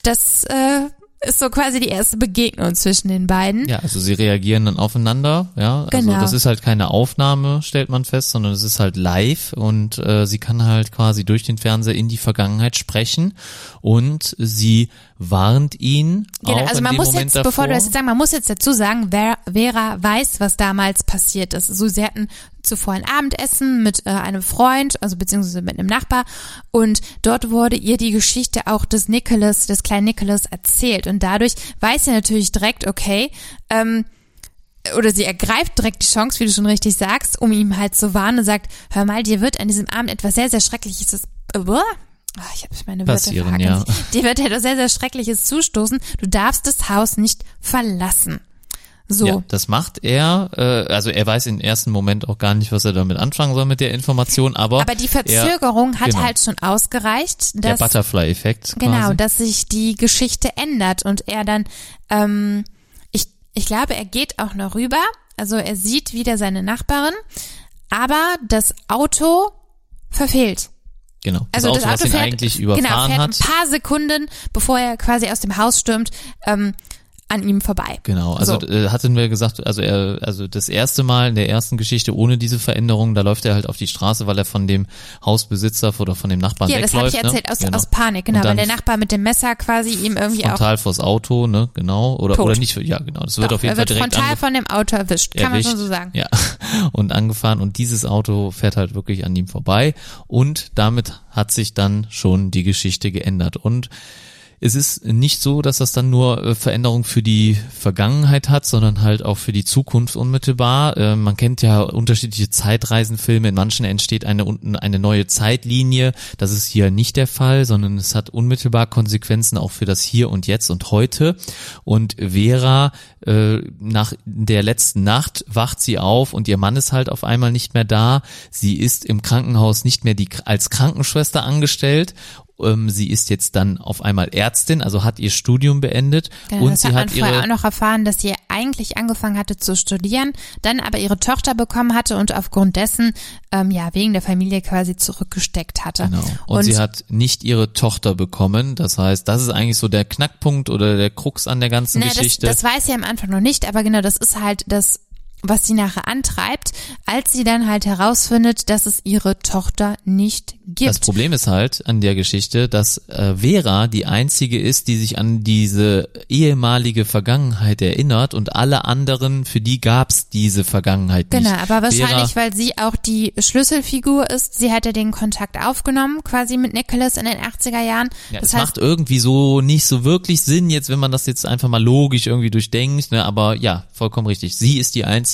Das äh, ist so quasi die erste Begegnung zwischen den beiden. Ja, also sie reagieren dann aufeinander, ja. Also genau. das ist halt keine Aufnahme, stellt man fest, sondern es ist halt live und äh, sie kann halt quasi durch den Fernseher in die Vergangenheit sprechen und sie warnt ihn. Genau, also man muss Moment jetzt, davor. bevor du das jetzt sagst, man muss jetzt dazu sagen, Vera, Vera weiß, was damals passiert ist. So, sie hatten zuvor ein Abendessen mit äh, einem Freund, also beziehungsweise mit einem Nachbar und dort wurde ihr die Geschichte auch des Nicholas, des kleinen Nicholas erzählt und dadurch weiß sie natürlich direkt, okay, ähm, oder sie ergreift direkt die Chance, wie du schon richtig sagst, um ihm halt zu warnen und sagt, hör mal, dir wird an diesem Abend etwas sehr, sehr Schreckliches, äh, Oh, ich habe meine Passieren, Wörter ja. Dir wird etwas sehr, sehr Schreckliches zustoßen. Du darfst das Haus nicht verlassen. So. Ja, das macht er. Äh, also er weiß im ersten Moment auch gar nicht, was er damit anfangen soll mit der Information, aber. Aber die Verzögerung er, hat genau, halt schon ausgereicht. Dass, der Butterfly-Effekt. Genau, dass sich die Geschichte ändert und er dann, ähm, ich, ich glaube, er geht auch noch rüber. Also er sieht wieder seine Nachbarin, aber das Auto verfehlt. Genau. Das also Auto, das Auto was fährt, ihn eigentlich überfahren genau, fährt hat. ein paar Sekunden, bevor er quasi aus dem Haus stürmt, ähm, an ihm vorbei. Genau, also So. äh, hatten wir gesagt, also er, also das erste Mal in der ersten Geschichte ohne diese Veränderung, da läuft er halt auf die Straße, weil er von dem Hausbesitzer oder von dem Nachbarn Ja, das habe wegläuft. ich erzählt ne? aus, genau. aus Panik, genau, weil der Nachbar mit dem Messer quasi ihm irgendwie auch frontal vors Auto, ne, genau, oder Tot. oder nicht, ja genau, das wird Doch, auf jeden er Fall wird direkt frontal von dem Auto erwischt, kann erwischt. man schon so sagen. Ja, [laughs] und angefahren und dieses Auto fährt halt wirklich an ihm vorbei und damit hat sich dann schon die Geschichte geändert und es ist nicht so, dass das dann nur äh, Veränderung für die Vergangenheit hat, sondern halt auch für die Zukunft unmittelbar. Äh, man kennt ja unterschiedliche Zeitreisenfilme. In manchen entsteht eine, unten eine neue Zeitlinie. Das ist hier nicht der Fall, sondern es hat unmittelbar Konsequenzen auch für das Hier und Jetzt und heute. Und Vera, äh, nach der letzten Nacht wacht sie auf und ihr Mann ist halt auf einmal nicht mehr da. Sie ist im Krankenhaus nicht mehr die, als Krankenschwester angestellt ähm, sie ist jetzt dann auf einmal Ärztin, also hat ihr Studium beendet Genau, und das sie hat man hat vorher ihre auch noch erfahren, dass sie eigentlich angefangen hatte zu studieren, dann aber ihre Tochter bekommen hatte und aufgrund dessen ähm, ja wegen der Familie quasi zurückgesteckt hatte. Genau. Und, sie hat nicht ihre Tochter bekommen. Das heißt, das ist eigentlich so der Knackpunkt oder der Krux an der ganzen Na, das, Geschichte. das weiß sie am Anfang noch nicht, aber genau, das ist halt das, was sie nachher antreibt, als sie dann halt herausfindet, dass es ihre Tochter nicht gibt. Das Problem ist halt an der Geschichte, dass äh, Vera die einzige ist, die sich an diese ehemalige Vergangenheit erinnert und alle anderen, für die gab's diese Vergangenheit nicht. Genau, aber wahrscheinlich, Vera, weil sie auch die Schlüsselfigur ist. Sie hatte den Kontakt aufgenommen, quasi mit Nicholas in den 80er Jahren. ja, das es heißt, macht irgendwie so nicht so wirklich Sinn jetzt, wenn man das jetzt einfach mal logisch irgendwie durchdenkt, ne? aber ja, vollkommen richtig. Sie ist die einzige,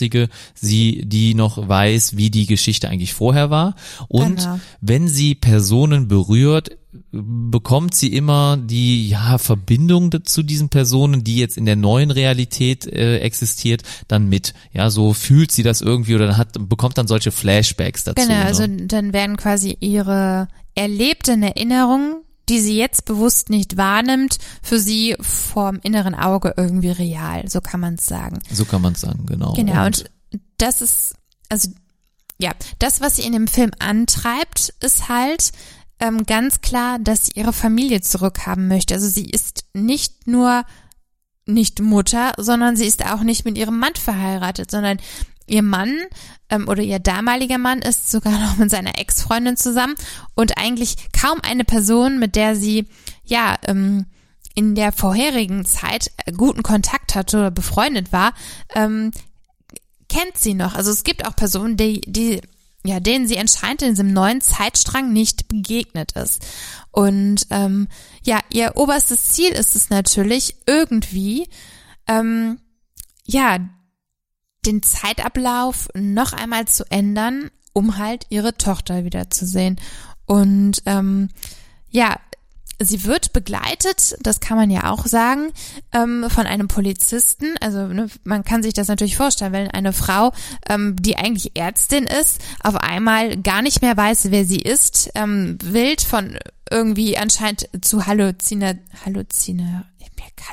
sie, die noch weiß, wie die Geschichte eigentlich vorher war und Genau. wenn sie Personen berührt, bekommt sie immer die ja Verbindung zu diesen Personen, die jetzt in der neuen Realität äh, existiert, dann mit. Ja, so fühlt sie das irgendwie oder hat bekommt dann solche Flashbacks dazu. Genau, ne? also dann werden quasi ihre erlebten Erinnerungen, die sie jetzt bewusst nicht wahrnimmt, für sie vorm inneren Auge irgendwie real. So kann man es sagen. so kann man es sagen, genau. Genau, und das ist, also ja, das, was sie in dem Film antreibt, ist halt ähm, ganz klar, dass sie ihre Familie zurückhaben möchte. Also sie ist nicht nur nicht Mutter, sondern sie ist auch nicht mit ihrem Mann verheiratet, sondern ihr Mann ähm, oder ihr damaliger Mann ist sogar [laughs] noch mit seiner Ex-Freundin zusammen und eigentlich kaum eine Person, mit der sie ja ähm, in der vorherigen Zeit äh, guten Kontakt hatte oder befreundet war, ähm, kennt sie noch. Also es gibt auch Personen, die, die, ja, denen sie anscheinend in diesem neuen Zeitstrang nicht begegnet ist. Und ähm, ja, ihr oberstes Ziel ist es natürlich, irgendwie, ähm, ja, den Zeitablauf noch einmal zu ändern, um halt ihre Tochter wiederzusehen. Und ähm, ja, sie wird begleitet, das kann man ja auch sagen, ähm, von einem Polizisten. Also ne, man kann sich das natürlich vorstellen, wenn eine Frau, ähm, die eigentlich Ärztin ist, auf einmal gar nicht mehr weiß, wer sie ist, ähm, wild von irgendwie anscheinend zu Halluziner, Halluziner,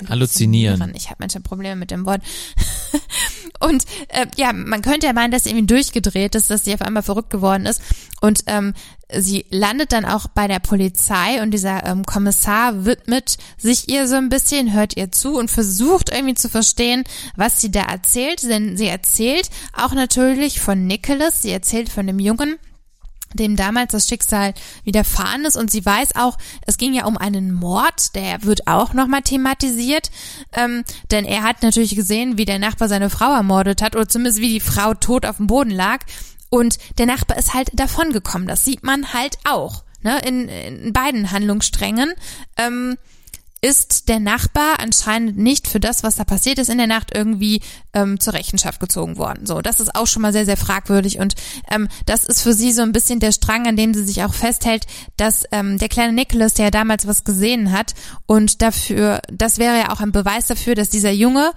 Halluzinieren. Ich habe manchmal Probleme mit dem Wort. [laughs] Und äh, ja, man könnte ja meinen, dass sie irgendwie durchgedreht ist, dass sie auf einmal verrückt geworden ist. Und ähm, sie landet dann auch bei der Polizei und dieser ähm, Kommissar widmet sich ihr so ein bisschen, hört ihr zu und versucht irgendwie zu verstehen, was sie da erzählt. Denn sie erzählt auch natürlich von Nicholas, sie erzählt von dem Jungen, dem damals das Schicksal widerfahren ist. Und sie weiß auch, es ging ja um einen Mord, der wird auch nochmal thematisiert, ähm, denn er hat natürlich gesehen, wie der Nachbar seine Frau ermordet hat oder zumindest wie die Frau tot auf dem Boden lag. Und der Nachbar ist halt davongekommen, das sieht man halt auch, ne, in, in beiden Handlungssträngen, ähm, ist der Nachbar anscheinend nicht für das, was da passiert ist in der Nacht, irgendwie ähm, zur Rechenschaft gezogen worden. So, das ist auch schon mal sehr, sehr fragwürdig und ähm, das ist für sie so ein bisschen der Strang, an dem sie sich auch festhält, dass ähm, der kleine Nicholas, der ja damals was gesehen hat und dafür, das wäre ja auch ein Beweis dafür, dass dieser Junge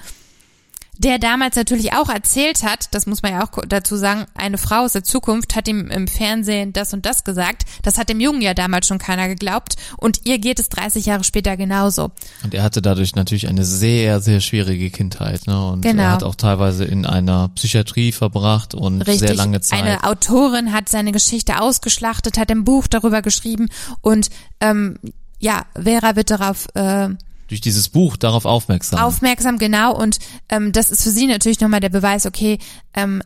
der damals natürlich auch erzählt hat, das muss man ja auch dazu sagen, eine Frau aus der Zukunft hat ihm im Fernsehen das und das gesagt. Das hat dem Jungen ja damals schon keiner geglaubt und ihr geht es 30 Jahre später genauso. Und er hatte dadurch natürlich eine sehr, sehr schwierige Kindheit, ne? Und Genau. er hat auch teilweise in einer Psychiatrie verbracht und Richtig. sehr lange Zeit. Eine Autorin hat seine Geschichte ausgeschlachtet, hat ein Buch darüber geschrieben und ähm, ja, Vera wird darauf äh, durch dieses Buch darauf aufmerksam. Aufmerksam, genau. Und ähm, das ist für sie natürlich nochmal der Beweis, okay, ähm,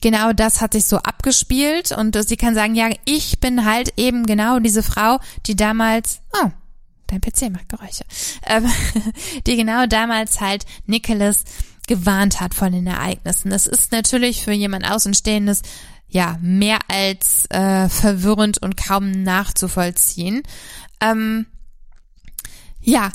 genau das hat sich so abgespielt und sie kann sagen, ja, ich bin halt eben genau diese Frau, die damals, oh, dein PC macht Geräusche, ähm, [laughs] die genau damals halt Nicholas gewarnt hat von den Ereignissen. Das ist natürlich für jemand Außenstehendes ja mehr als äh, verwirrend und kaum nachzuvollziehen. Ähm, ja,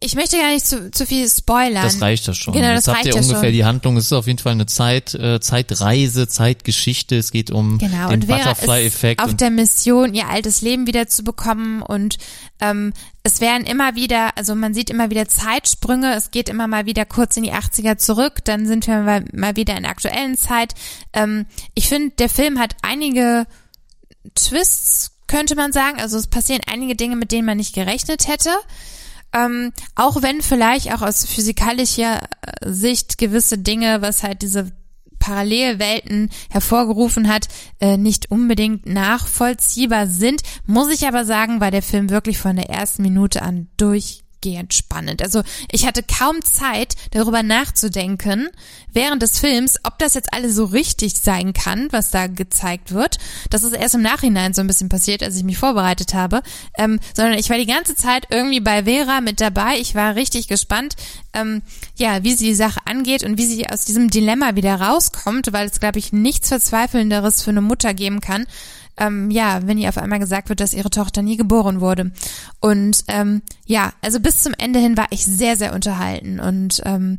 ich möchte gar nicht zu, zu viel spoilern. Das reicht ja schon. Genau, Jetzt das habt ihr reicht ja ungefähr schon. die Handlung. Es ist auf jeden Fall eine Zeit, äh, Zeitreise, Zeitgeschichte. Es geht um Genau, den Butterfly-Effekt. auf der Mission, ihr altes Leben wieder zu bekommen und ähm, es werden immer wieder, also man sieht immer wieder Zeitsprünge, es geht immer mal wieder kurz in die 80er zurück, dann sind wir mal, mal wieder in der aktuellen Zeit. Ähm, ich finde, der Film hat einige Twists, könnte man sagen, also es passieren einige Dinge, mit denen man nicht gerechnet hätte. Ähm, auch wenn vielleicht auch aus physikalischer äh, Sicht gewisse Dinge, was halt diese Parallelwelten hervorgerufen hat, äh, nicht unbedingt nachvollziehbar sind, muss ich aber sagen, war der Film wirklich von der ersten Minute an durchgehend spannend. Also ich hatte kaum Zeit, darüber nachzudenken während des Films, ob das jetzt alles so richtig sein kann, was da gezeigt wird. Das ist erst im Nachhinein so ein bisschen passiert, als ich mich vorbereitet habe, ähm, sondern ich war die ganze Zeit irgendwie bei Vera mit dabei. Ich war richtig gespannt, ähm, ja, wie sie die Sache angeht und wie sie aus diesem Dilemma wieder rauskommt, weil es, glaube ich, nichts Verzweifelnderes für eine Mutter geben kann, ähm, ja, wenn ihr auf einmal gesagt wird, dass ihre Tochter nie geboren wurde. Und ähm, ja, also bis zum Ende hin war ich sehr, sehr unterhalten. Und ähm,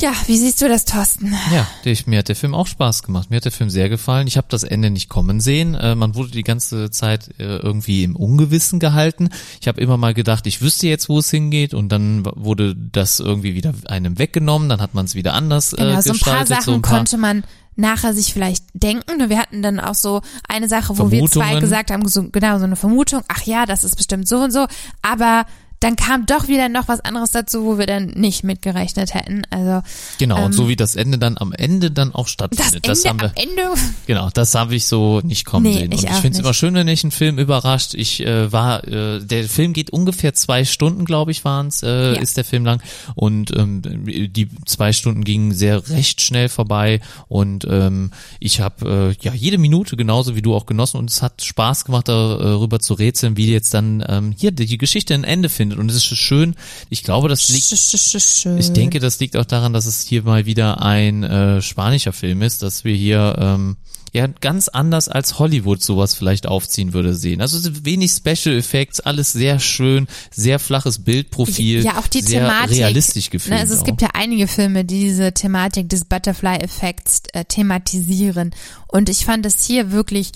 ja, wie siehst du das, Thorsten? Ja, ich, mir hat der Film auch Spaß gemacht. Mir hat der Film sehr gefallen. Ich habe das Ende nicht kommen sehen. Äh, man wurde die ganze Zeit äh, irgendwie im Ungewissen gehalten. Ich habe immer mal gedacht, ich wüsste jetzt, wo es hingeht. Und dann wurde das irgendwie wieder einem weggenommen. Dann hat man es wieder anders äh, Genau, so ein paar gestaltet. Sachen so ein paar konnte man nachher sich vielleicht denken. Und Wir hatten dann auch so eine Sache, wo wir zwei gesagt haben, so, genau, so eine Vermutung, ach ja, das ist bestimmt so und so. Aber dann kam doch wieder noch was anderes dazu, wo wir dann nicht mitgerechnet hätten. Also Genau, ähm, und so wie das Ende dann am Ende dann auch das stattfindet. Ende haben wir, am Ende. Genau, das habe ich so nicht kommen Nee, sehen. Und ich ich finde es immer schön, wenn ich einen Film überrascht. Ich äh, war, äh, der Film geht ungefähr zwei Stunden, glaube ich, waren's, äh, Ja. ist der Film lang. Und ähm, die zwei Stunden gingen sehr recht schnell vorbei. Und ähm, ich habe äh, ja jede Minute genauso wie du auch genossen. Und es hat Spaß gemacht, darüber zu rätseln, wie jetzt dann ähm, hier die Geschichte ein Ende findet. Und es ist schön. Ich glaube, das liegt ich denke, das liegt auch daran, dass es hier mal wieder ein äh, spanischer Film ist, dass wir hier ähm, ja ganz anders als Hollywood sowas vielleicht aufziehen würde sehen. Also wenig Special Effects, alles sehr schön, sehr flaches Bildprofil, Ja, auch die sehr Thematik. realistisch gefilmt. Ne, also es auch. gibt ja einige Filme, die diese Thematik des Butterfly-Effekts äh, thematisieren. Und ich fand es hier wirklich,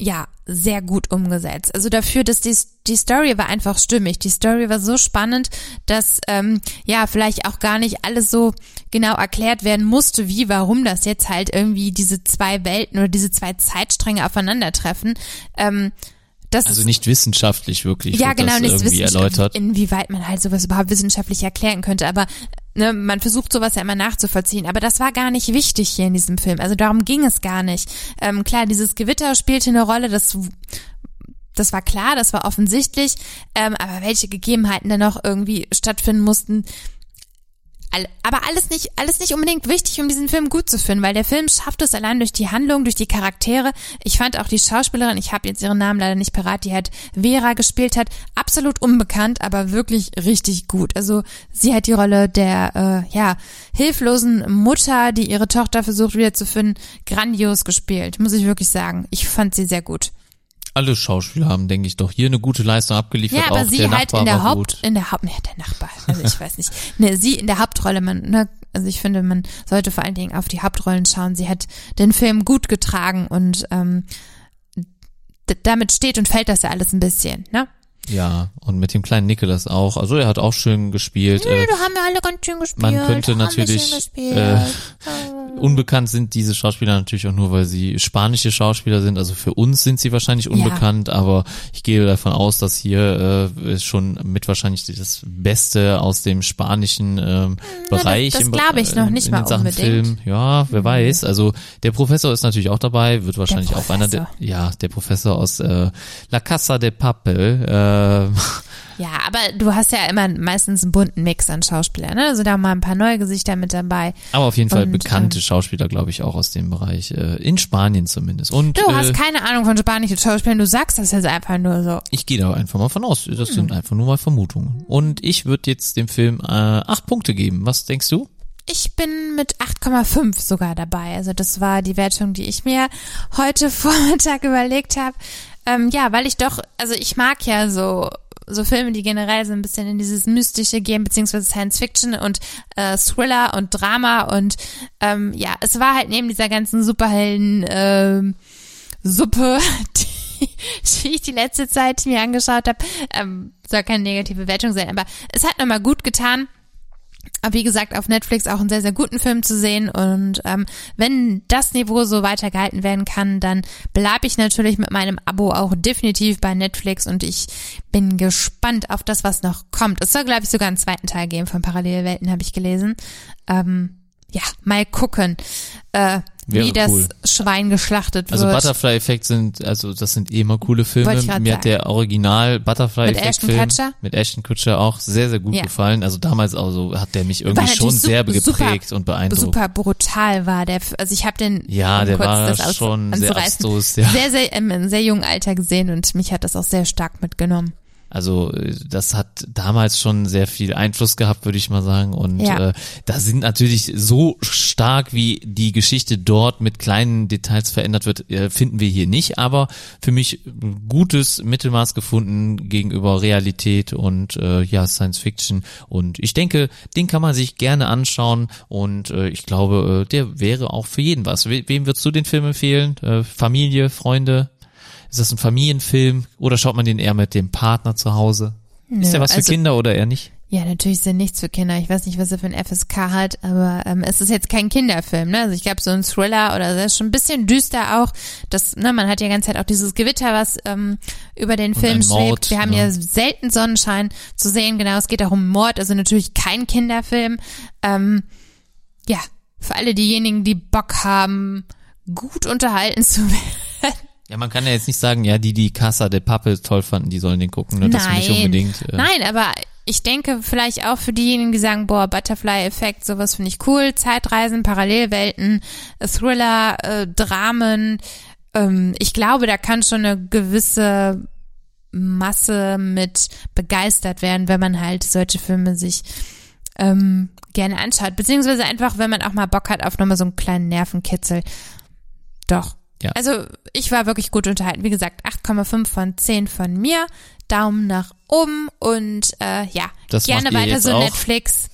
ja, sehr gut umgesetzt. Also dafür, dass die, die Story war einfach stimmig. Die Story war so spannend, dass ähm, ja vielleicht auch gar nicht alles so genau erklärt werden musste, wie, warum das jetzt halt irgendwie diese zwei Welten oder diese zwei Zeitstränge aufeinandertreffen. Ähm, das also nicht wissenschaftlich wirklich ja, genau, nicht irgendwie wissenschaftlich, erläutert. inwieweit man halt sowas überhaupt wissenschaftlich erklären könnte, aber ne, man versucht sowas ja immer nachzuvollziehen, aber das war gar nicht wichtig hier in diesem Film, also darum ging es gar nicht. Ähm, klar, dieses Gewitter spielte eine Rolle, das das war klar, das war offensichtlich, ähm, aber welche Gegebenheiten dann noch irgendwie stattfinden mussten, aber alles nicht, alles nicht unbedingt wichtig, um diesen Film gut zu finden, weil der Film schafft es allein durch die Handlung, durch die Charaktere. Ich fand auch die Schauspielerin, ich habe jetzt ihren Namen leider nicht parat, die hat Vera gespielt hat, absolut unbekannt, aber wirklich richtig gut. Also sie hat die Rolle der äh, ja hilflosen Mutter, die ihre Tochter versucht wiederzufinden, grandios gespielt, muss ich wirklich sagen. Ich fand sie sehr gut. Alle Schauspieler haben, denke ich, doch hier eine gute Leistung abgeliefert. Ja, aber auch sie der halt Nachbar in der Haupt, gut. in der Haupt, ne, der Nachbar, also ich weiß nicht. [laughs] Ne, sie in der Hauptrolle, man, ne, also ich finde, man sollte vor allen Dingen auf die Hauptrollen schauen. Sie hat den Film gut getragen und ähm, damit steht und fällt das ja alles ein bisschen, ne? Ja, und mit dem kleinen Nicholas auch. Also er hat auch schön gespielt. äh, da haben wir alle ganz schön gespielt. man könnte wir natürlich, äh, Unbekannt sind diese Schauspieler natürlich auch nur, weil sie spanische Schauspieler sind. Also für uns sind sie wahrscheinlich unbekannt, aber ich gehe davon aus, dass hier äh, schon mit wahrscheinlich das Beste aus dem spanischen ähm, das- Bereich. das im- glaube ich noch nicht in mal den Sachen unbedingt. Film. Ja, wer weiß. Also der Professor ist natürlich auch dabei, wird wahrscheinlich auch einer der, Professor. ja, der Professor aus äh, La Casa de Papel. Äh, Ja, aber du hast ja immer meistens einen bunten Mix an Schauspielern, ne? Also da mal ein paar neue Gesichter mit dabei. Aber auf jeden Fall Und, bekannte ähm, Schauspieler, glaube ich, auch aus dem Bereich. Äh, in Spanien zumindest. Und Du äh, hast keine Ahnung von spanischen Schauspielern, du sagst das jetzt einfach nur so. ich gehe da einfach mal von aus. Das Hm. sind einfach nur mal Vermutungen. Und ich würde jetzt dem Film äh, acht Punkte geben. Was denkst du? Ich bin mit 8,5 sogar dabei. Also das war die Wertung, die ich mir heute [laughs] Vormittag überlegt habe. Ähm, ja, weil ich doch, also ich mag ja so so Filme, die generell so ein bisschen in dieses Mystische gehen, beziehungsweise Science Fiction und äh, Thriller und Drama und ähm, ja, es war halt neben dieser ganzen Superhelden ähm, Suppe, [laughs] die, die ich die letzte Zeit mir angeschaut habe, ähm, soll keine negative Wertung sein, aber es hat nochmal gut getan. Aber wie gesagt, auf Netflix auch einen sehr, sehr guten Film zu sehen. Und ähm, wenn das Niveau so weitergehalten werden kann, dann bleibe ich natürlich mit meinem Abo auch definitiv bei Netflix und ich bin gespannt auf das, was noch kommt. Es soll, glaube ich, sogar einen zweiten Teil geben von Parallelwelten, habe ich gelesen. Ähm, ja, mal gucken, äh, Wäre wie das cool. Schwein geschlachtet wird. Also Butterfly-Effekt sind, also das sind eh immer coole Filme. Mir hat der Original Mit Butterfly-Effekt-Film Ashton Kutcher? mit Ashton Kutcher auch sehr, sehr gut Ja. gefallen. Also damals also hat der mich irgendwie schon sehr geprägt super, und beeindruckt. Super brutal war der. Also ich habe den Ja, um der war das aus- schon sehr abstrus, ja. sehr, sehr im in sehr jungen Alter gesehen und mich hat das auch sehr stark mitgenommen. Also das hat damals schon sehr viel Einfluss gehabt, würde ich mal sagen. Und Ja. äh, da sind natürlich so stark, wie die Geschichte dort mit kleinen Details verändert wird, äh, finden wir hier nicht. Aber für mich ein gutes Mittelmaß gefunden gegenüber Realität und äh, ja Science Fiction. Und ich denke, den kann man sich gerne anschauen. Und äh, ich glaube, äh, der wäre auch für jeden was. We wem würdest du den Film empfehlen? Äh, Familie, Freunde? Ist das ein Familienfilm oder schaut man den eher mit dem Partner zu Hause? ist der was für also- Kinder oder eher nicht? Ja, natürlich sind nichts für Kinder. Ich weiß nicht, was er für ein FSK hat, aber ähm, es ist jetzt kein Kinderfilm. Ne? Also ich glaube, so ein Thriller oder das ist schon ein bisschen düster auch. Das, ne, man hat ja die ganze Zeit auch dieses Gewitter, was ähm, über den Und Film Mord, schwebt. Wir haben ne? ja selten Sonnenschein zu sehen. Genau, es geht auch um Mord. Also natürlich kein Kinderfilm. Ähm, ja, für alle diejenigen, die Bock haben, gut unterhalten zu [laughs] werden. Ja, man kann ja jetzt nicht sagen, ja, die, die Casa de Pappe toll fanden, die sollen den gucken. Ne? Das nicht unbedingt. Äh, Nein, aber ich denke vielleicht auch für diejenigen, die sagen, boah, Butterfly-Effekt, sowas finde ich cool, Zeitreisen, Parallelwelten, Thriller, äh, Dramen. Ähm, ich glaube, da kann schon eine gewisse Masse mit begeistert werden, wenn man halt solche Filme sich ähm, gerne anschaut. Beziehungsweise einfach, wenn man auch mal Bock hat auf nochmal so einen kleinen Nervenkitzel. Doch. Ja. Also ich war wirklich gut unterhalten. Wie gesagt, 8,5 von 10 von mir. Daumen nach oben und äh, ja, Das gerne weiter so auch. Netflix.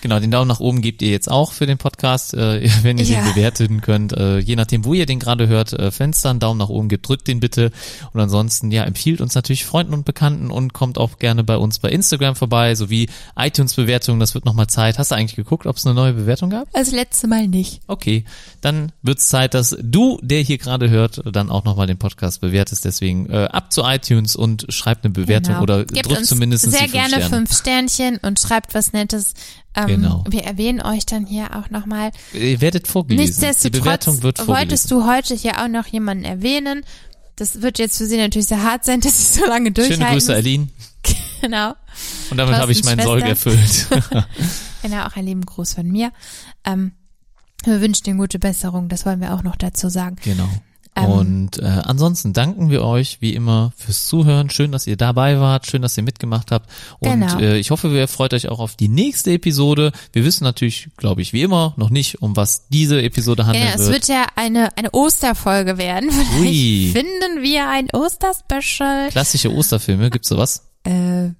Genau, den Daumen nach oben gebt ihr jetzt auch für den Podcast, äh, [laughs] wenn ihr Ja. den bewerten könnt. Äh, je nachdem, wo ihr den gerade hört, äh, da einen Daumen nach oben gibt, drückt den bitte. Und ansonsten, ja, empfiehlt uns natürlich Freunden und Bekannten und kommt auch gerne bei uns bei Instagram vorbei, sowie iTunes-Bewertungen. Das wird nochmal Zeit. Hast du eigentlich geguckt, ob es eine neue Bewertung gab? Das letzte Mal nicht. Okay, dann wird's Zeit, dass du, der hier gerade hört, dann auch nochmal den Podcast bewertest. Deswegen äh, ab zu iTunes und schreibt eine Bewertung Genau. oder Gebt drückt zumindest sehr die fünf gerne Sterne. fünf Sternchen und schreibt was Nettes. Ähm, Genau. Wir erwähnen euch dann hier auch nochmal. Ihr werdet vorgelesen. Die Nichtsdestotrotz Bewertung wird vorgelesen. wolltest du heute hier auch noch jemanden erwähnen. Das wird jetzt für sie natürlich sehr hart sein, [laughs] dass sie so lange durchhalten. Schöne Grüße, Aline. [laughs] Genau. Und damit habe ich meinen Thorstens erfüllt. [laughs] Genau, auch einen lieben Gruß von mir. Ähm, wir wünschen dir gute Besserung, das wollen wir auch noch dazu sagen. genau. Ähm, Und äh, ansonsten danken wir euch wie immer fürs Zuhören. Schön, dass ihr dabei wart. Schön, dass ihr mitgemacht habt. Und Genau. äh, ich hoffe, ihr freut euch auch auf die nächste Episode. Wir wissen natürlich, glaube ich, wie immer noch nicht, um was diese Episode handeln Ja, es wird. wird ja eine, eine Osterfolge werden. [laughs] Vielleicht Ui. finden wir ein Osterspecial. Klassische Osterfilme, gibt's sowas? Äh,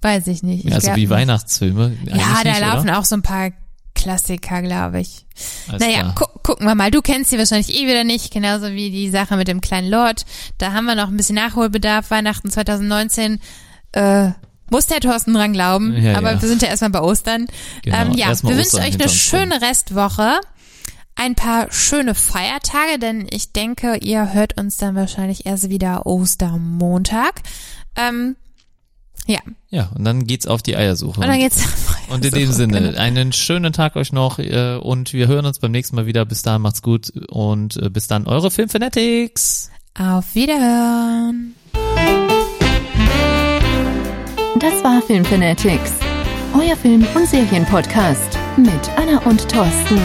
weiß ich nicht. Ich also wie nicht. Weihnachtsfilme. Ja, da laufen oder? auch so ein paar Klassiker, glaube ich. Alles naja, gu gucken wir mal. Du kennst sie wahrscheinlich eh wieder nicht, genauso wie die Sache mit dem kleinen Lord. Da haben wir noch ein bisschen Nachholbedarf. Weihnachten 2019 äh, muss der Thorsten dran glauben. Ja, aber ja. wir sind ja erstmal bei Ostern. Genau, ähm, ja, wir wünschen euch eine schöne Restwoche. Ein paar schöne Feiertage, denn ich denke, ihr hört uns dann wahrscheinlich erst wieder Ostermontag. Ähm, ja, Ja, und dann geht's auf die Eiersuche. und dann geht's. Und in dem Sinne, einen schönen Tag euch noch äh, und wir hören uns beim nächsten Mal wieder. Bis dahin macht's gut und äh, bis dann eure Filmfanatics. Auf Wiederhören. Das war Film Fanatics, euer Film- und Serienpodcast mit Anna und Thorsten.